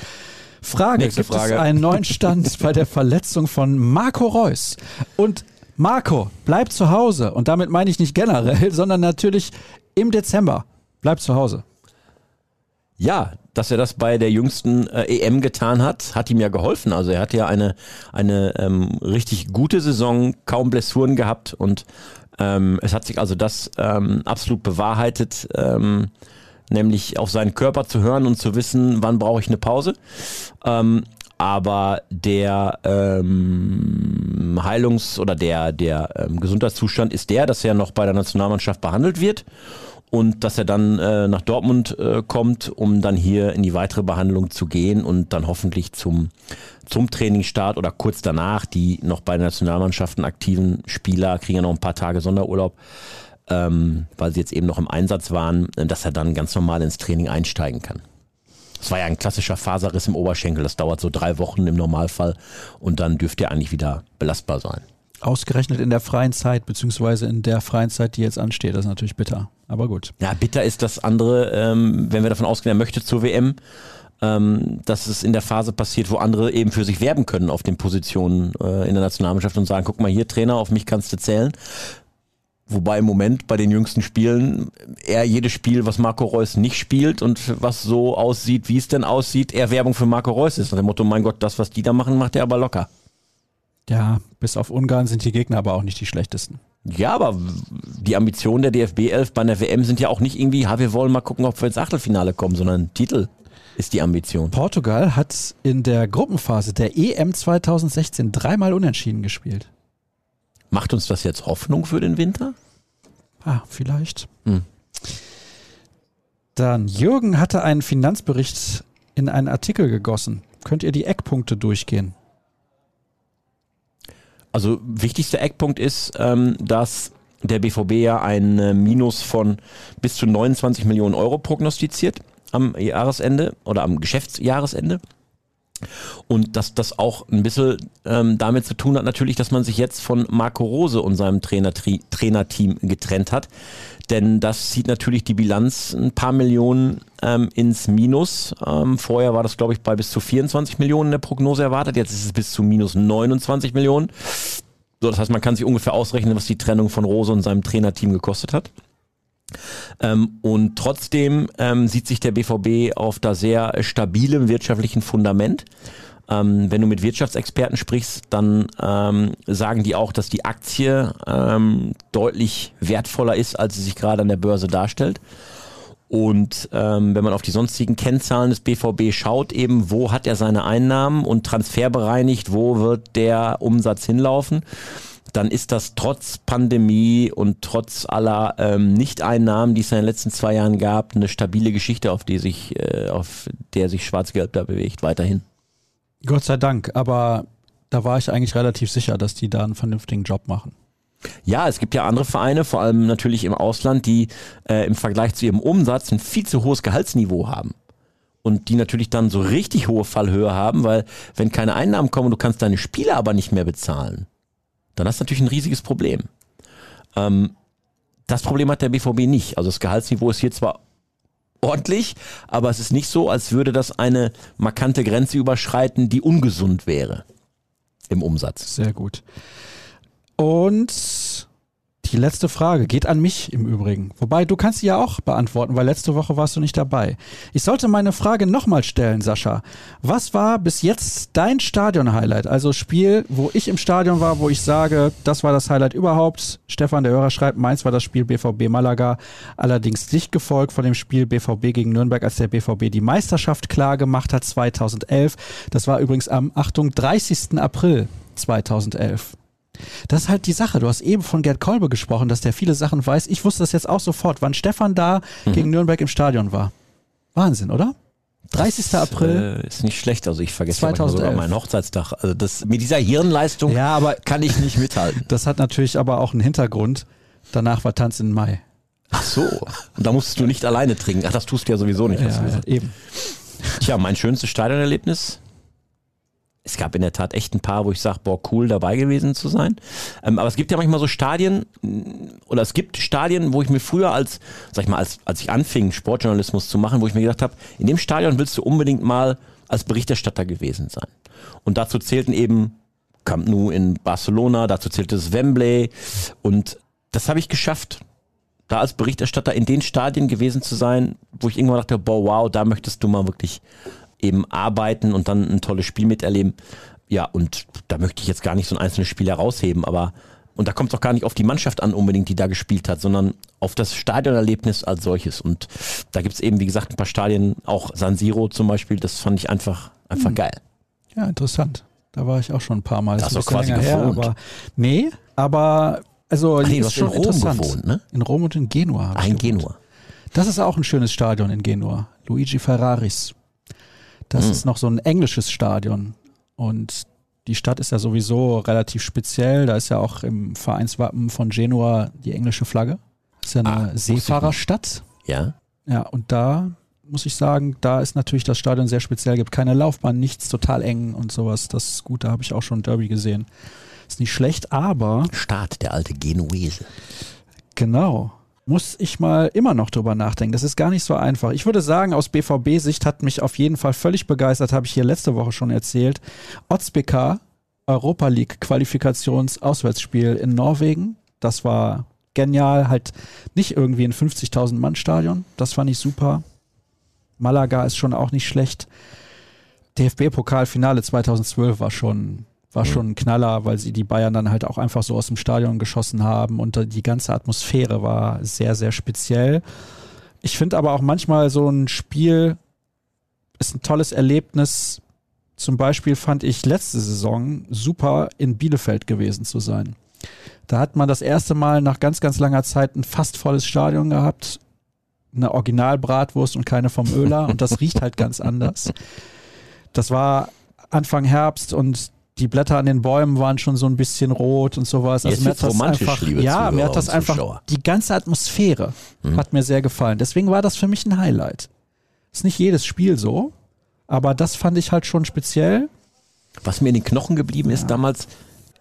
Frage, Nächste gibt Frage. es einen neuen Stand bei der Verletzung von Marco Reus? Und Marco, bleib zu Hause. Und damit meine ich nicht generell, sondern natürlich im Dezember. Bleib zu Hause. Ja, dass er das bei der jüngsten äh, EM getan hat, hat ihm ja geholfen. Also er hat ja eine, eine ähm, richtig gute Saison, kaum Blessuren gehabt und ähm, es hat sich also das ähm, absolut bewahrheitet, ähm, nämlich auf seinen Körper zu hören und zu wissen, wann brauche ich eine Pause. Ähm, aber der ähm, Heilungs- oder der, der ähm, Gesundheitszustand ist der, dass er noch bei der Nationalmannschaft behandelt wird und dass er dann äh, nach Dortmund äh, kommt, um dann hier in die weitere Behandlung zu gehen und dann hoffentlich zum, zum Trainingsstart oder kurz danach, die noch bei Nationalmannschaften aktiven Spieler kriegen ja noch ein paar Tage Sonderurlaub, ähm, weil sie jetzt eben noch im Einsatz waren, äh, dass er dann ganz normal ins Training einsteigen kann. Es war ja ein klassischer Faserriss im Oberschenkel, das dauert so drei Wochen im Normalfall und dann dürfte er eigentlich wieder belastbar sein. Ausgerechnet in der freien Zeit, beziehungsweise in der freien Zeit, die jetzt ansteht. Das ist natürlich bitter. Aber gut. Ja, bitter ist das andere, ähm, wenn wir davon ausgehen, er möchte zur WM, ähm, dass es in der Phase passiert, wo andere eben für sich werben können auf den Positionen äh, in der Nationalmannschaft und sagen, guck mal hier, Trainer, auf mich kannst du zählen. Wobei im Moment bei den jüngsten Spielen er jedes Spiel, was Marco Reus nicht spielt und was so aussieht, wie es denn aussieht, eher Werbung für Marco Reus ist. Nach dem Motto, mein Gott, das, was die da machen, macht er aber locker. Ja, bis auf Ungarn sind die Gegner aber auch nicht die schlechtesten. Ja, aber die Ambitionen der DFB 11 bei einer WM sind ja auch nicht irgendwie, ha, wir wollen mal gucken, ob wir ins Achtelfinale kommen, sondern Titel ist die Ambition. Portugal hat in der Gruppenphase der EM 2016 dreimal unentschieden gespielt. Macht uns das jetzt Hoffnung für den Winter? Ah, vielleicht. Hm. Dann, Jürgen hatte einen Finanzbericht in einen Artikel gegossen. Könnt ihr die Eckpunkte durchgehen? Also wichtigster Eckpunkt ist, ähm, dass der BVB ja ein äh, Minus von bis zu 29 Millionen Euro prognostiziert am Jahresende oder am Geschäftsjahresende. Und dass das auch ein bisschen ähm, damit zu tun hat, natürlich, dass man sich jetzt von Marco Rose und seinem Trainer Trainerteam getrennt hat. Denn das zieht natürlich die Bilanz ein paar Millionen ähm, ins Minus. Ähm, vorher war das, glaube ich, bei bis zu 24 Millionen in der Prognose erwartet. Jetzt ist es bis zu minus 29 Millionen. So, das heißt, man kann sich ungefähr ausrechnen, was die Trennung von Rose und seinem Trainerteam gekostet hat. Ähm, und trotzdem ähm, sieht sich der BVB auf da sehr stabilem wirtschaftlichen Fundament. Ähm, wenn du mit Wirtschaftsexperten sprichst, dann ähm, sagen die auch, dass die Aktie ähm, deutlich wertvoller ist, als sie sich gerade an der Börse darstellt. Und ähm, wenn man auf die sonstigen Kennzahlen des BVB schaut, eben wo hat er seine Einnahmen und transferbereinigt, wo wird der Umsatz hinlaufen, dann ist das trotz Pandemie und trotz aller ähm, Nichteinnahmen, die es in den letzten zwei Jahren gab, eine stabile Geschichte, auf die sich, äh, auf der sich Schwarz-Gelb da bewegt, weiterhin. Gott sei Dank, aber da war ich eigentlich relativ sicher, dass die da einen vernünftigen Job machen. Ja, es gibt ja andere Vereine, vor allem natürlich im Ausland, die äh, im Vergleich zu ihrem Umsatz ein viel zu hohes Gehaltsniveau haben. Und die natürlich dann so richtig hohe Fallhöhe haben, weil wenn keine Einnahmen kommen, du kannst deine Spieler aber nicht mehr bezahlen, dann hast du natürlich ein riesiges Problem. Ähm, Das Problem hat der BVB nicht. Also das Gehaltsniveau ist hier zwar ordentlich, aber es ist nicht so, als würde das eine markante Grenze überschreiten, die ungesund wäre im Umsatz. Sehr gut. Und die letzte Frage geht an mich im Übrigen. Wobei du kannst sie ja auch beantworten, weil letzte Woche warst du nicht dabei. Ich sollte meine Frage nochmal stellen, Sascha. Was war bis jetzt dein Stadion-Highlight? Also Spiel, wo ich im Stadion war, wo ich sage, das war das Highlight überhaupt. Stefan, der Hörer schreibt, meins war das Spiel BVB Malaga. Allerdings dicht gefolgt von dem Spiel BVB gegen Nürnberg, als der BVB die Meisterschaft klar gemacht hat 2011. Das war übrigens am, Achtung, 30. April 2011. Das ist halt die Sache. Du hast eben von Gerd Kolbe gesprochen, dass der viele Sachen weiß. Ich wusste das jetzt auch sofort, wann Stefan da mhm. gegen Nürnberg im Stadion war. Wahnsinn, oder? 30. Das, April. Äh, ist nicht schlecht. Also ich vergesse 2011. sogar meinen Hochzeitstag. Also das, mit dieser Hirnleistung ja, aber, kann ich nicht mithalten. Das hat natürlich aber auch einen Hintergrund. Danach war Tanz in Mai. Ach so. Und da musstest du nicht alleine trinken. Ach, das tust du ja sowieso nicht. Ja, ja, eben. Tja, mein schönstes Stadionerlebnis es gab in der Tat echt ein paar, wo ich sage, boah, cool dabei gewesen zu sein. Ähm, aber es gibt ja manchmal so Stadien, oder es gibt Stadien, wo ich mir früher als, sag ich mal, als, als ich anfing, Sportjournalismus zu machen, wo ich mir gedacht habe, in dem Stadion willst du unbedingt mal als Berichterstatter gewesen sein. Und dazu zählten eben Camp Nou in Barcelona, dazu zählte es Wembley und das habe ich geschafft da als Berichterstatter in den Stadien gewesen zu sein, wo ich irgendwann dachte, boah, wow, da möchtest du mal wirklich eben arbeiten und dann ein tolles Spiel miterleben. Ja, und da möchte ich jetzt gar nicht so ein einzelnes Spiel herausheben, aber und da kommt es auch gar nicht auf die Mannschaft an unbedingt, die da gespielt hat, sondern auf das Stadionerlebnis als solches. Und da gibt es eben, wie gesagt, ein paar Stadien, auch San Siro zum Beispiel, das fand ich einfach, einfach hm. geil. Ja, interessant. Da war ich auch schon ein paar Mal. Das, das ist auch quasi her, aber nee, aber also Ach nee, du hast schon in Rom gewohnt, ne? In Rom und in Genua. Ein Genua. Das ist auch ein schönes Stadion in Genua. Luigi Ferraris. Das mhm. ist noch so ein englisches Stadion. Und die Stadt ist ja sowieso relativ speziell. Da ist ja auch im Vereinswappen von Genua die englische Flagge. Das ist ja eine ah, Seefahrerstadt. Ja. Ja, und da muss ich sagen, da ist natürlich das Stadion sehr speziell. Gibt keine Laufbahn, nichts total eng und sowas. Das ist gut, da habe ich auch schon Derby gesehen. Ist nicht schlecht, aber. Staat, der alte Genuese. Genau muss ich mal immer noch drüber nachdenken. Das ist gar nicht so einfach. Ich würde sagen, aus BVB-Sicht hat mich auf jeden Fall völlig begeistert, habe ich hier letzte Woche schon erzählt. Otzbeka Europa League Qualifikations-Auswärtsspiel in Norwegen. Das war genial, halt nicht irgendwie ein 50.000 Mann Stadion. Das fand ich super. Malaga ist schon auch nicht schlecht. DFB-Pokalfinale 2012 war schon war schon ein Knaller, weil sie die Bayern dann halt auch einfach so aus dem Stadion geschossen haben und die ganze Atmosphäre war sehr, sehr speziell. Ich finde aber auch manchmal so ein Spiel ist ein tolles Erlebnis. Zum Beispiel fand ich letzte Saison super in Bielefeld gewesen zu sein. Da hat man das erste Mal nach ganz, ganz langer Zeit ein fast volles Stadion gehabt. Eine Originalbratwurst und keine vom Öler und das riecht halt ganz anders. Das war Anfang Herbst und die Blätter an den Bäumen waren schon so ein bisschen rot und sowas. Also mir hat das einfach, ja, mir hat das einfach Zuschauer. die ganze Atmosphäre mhm. hat mir sehr gefallen. Deswegen war das für mich ein Highlight. Ist nicht jedes Spiel so, aber das fand ich halt schon speziell. Was mir in den Knochen geblieben ja. ist damals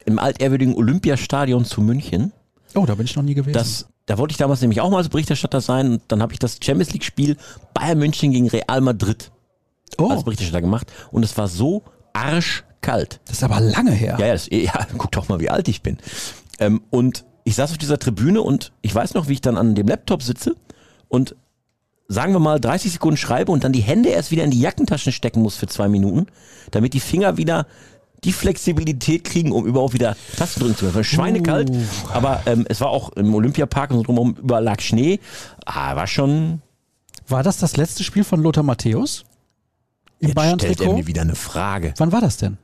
im altehrwürdigen Olympiastadion zu München. Oh, da bin ich noch nie gewesen. Das, da wollte ich damals nämlich auch mal als Berichterstatter sein und dann habe ich das Champions League Spiel Bayern München gegen Real Madrid oh. als Berichterstatter gemacht und es war so arsch kalt. Das ist aber lange her. Ja, ja, das, ja guck doch mal, wie alt ich bin. Ähm, und ich saß auf dieser Tribüne und ich weiß noch, wie ich dann an dem Laptop sitze und sagen wir mal 30 Sekunden schreibe und dann die Hände erst wieder in die Jackentaschen stecken muss für zwei Minuten, damit die Finger wieder die Flexibilität kriegen, um überhaupt wieder Tasten drücken zu können. Schweinekalt, uh. aber ähm, es war auch im Olympiapark und so drumherum überall lag Schnee. Ah, war schon. War das das letzte Spiel von Lothar Matthäus? Im Bayern stellt er mir wieder eine Frage. Wann war das denn?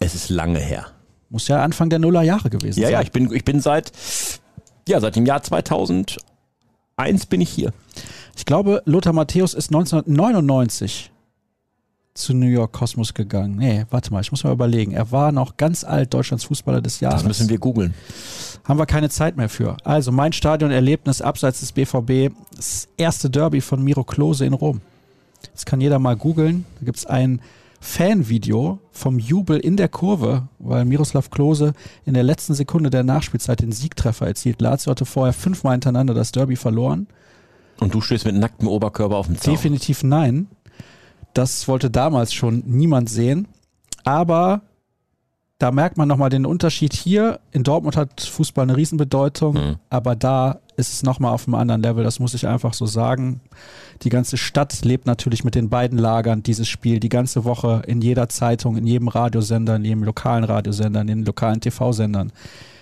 Es ist lange her. Muss ja Anfang der Nullerjahre gewesen ja, sein. Ja, ja, ich bin, ich bin seit, ja, seit dem Jahr 2001 bin ich hier. Ich glaube, Lothar Matthäus ist 1999 zu New York Cosmos gegangen. Nee, warte mal, ich muss mal überlegen. Er war noch ganz alt Deutschlands Fußballer des Jahres. Das müssen wir googeln. Haben wir keine Zeit mehr für. Also mein Stadionerlebnis abseits des BVB, das erste Derby von Miro Klose in Rom. Das kann jeder mal googeln. Da gibt es ein Fanvideo vom Jubel in der Kurve, weil Miroslav Klose in der letzten Sekunde der Nachspielzeit den Siegtreffer erzielt. Lazio hatte vorher fünfmal hintereinander das Derby verloren. Und du stehst mit nacktem Oberkörper auf dem Zaun. Definitiv nein. Das wollte damals schon niemand sehen. Aber da merkt man nochmal den Unterschied hier. In Dortmund hat Fußball eine Riesenbedeutung, mhm. aber da ist es nochmal auf einem anderen Level, das muss ich einfach so sagen. Die ganze Stadt lebt natürlich mit den beiden Lagern dieses Spiel die ganze Woche in jeder Zeitung, in jedem Radiosender, in jedem lokalen Radiosender, in den lokalen TV-Sendern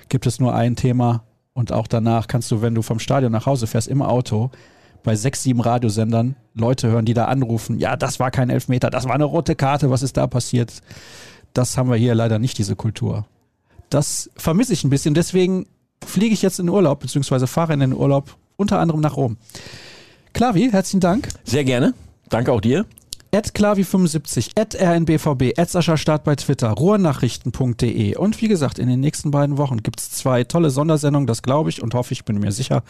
gibt es nur ein Thema und auch danach kannst du, wenn du vom Stadion nach Hause fährst, im Auto bei sechs, sieben Radiosendern Leute hören, die da anrufen, ja, das war kein Elfmeter, das war eine rote Karte, was ist da passiert? Das haben wir hier leider nicht, diese Kultur. Das vermisse ich ein bisschen, deswegen fliege ich jetzt in den Urlaub, beziehungsweise fahre in den Urlaub, unter anderem nach Rom. Klavi, herzlichen Dank. Sehr gerne. Danke auch dir. At Klavi75, at RNBVB, at Sascha Start bei Twitter, ruhrnachrichten.de. Und wie gesagt, in den nächsten beiden Wochen gibt es zwei tolle Sondersendungen, das glaube ich und hoffe ich, bin mir sicher.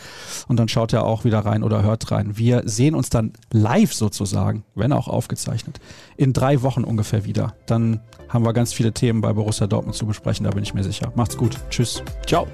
Und dann schaut ihr auch wieder rein oder hört rein. Wir sehen uns dann live sozusagen, wenn auch aufgezeichnet, in drei Wochen ungefähr wieder. Dann haben wir ganz viele Themen bei Borussia Dortmund zu besprechen, da bin ich mir sicher. Macht's gut. Tschüss. Ciao.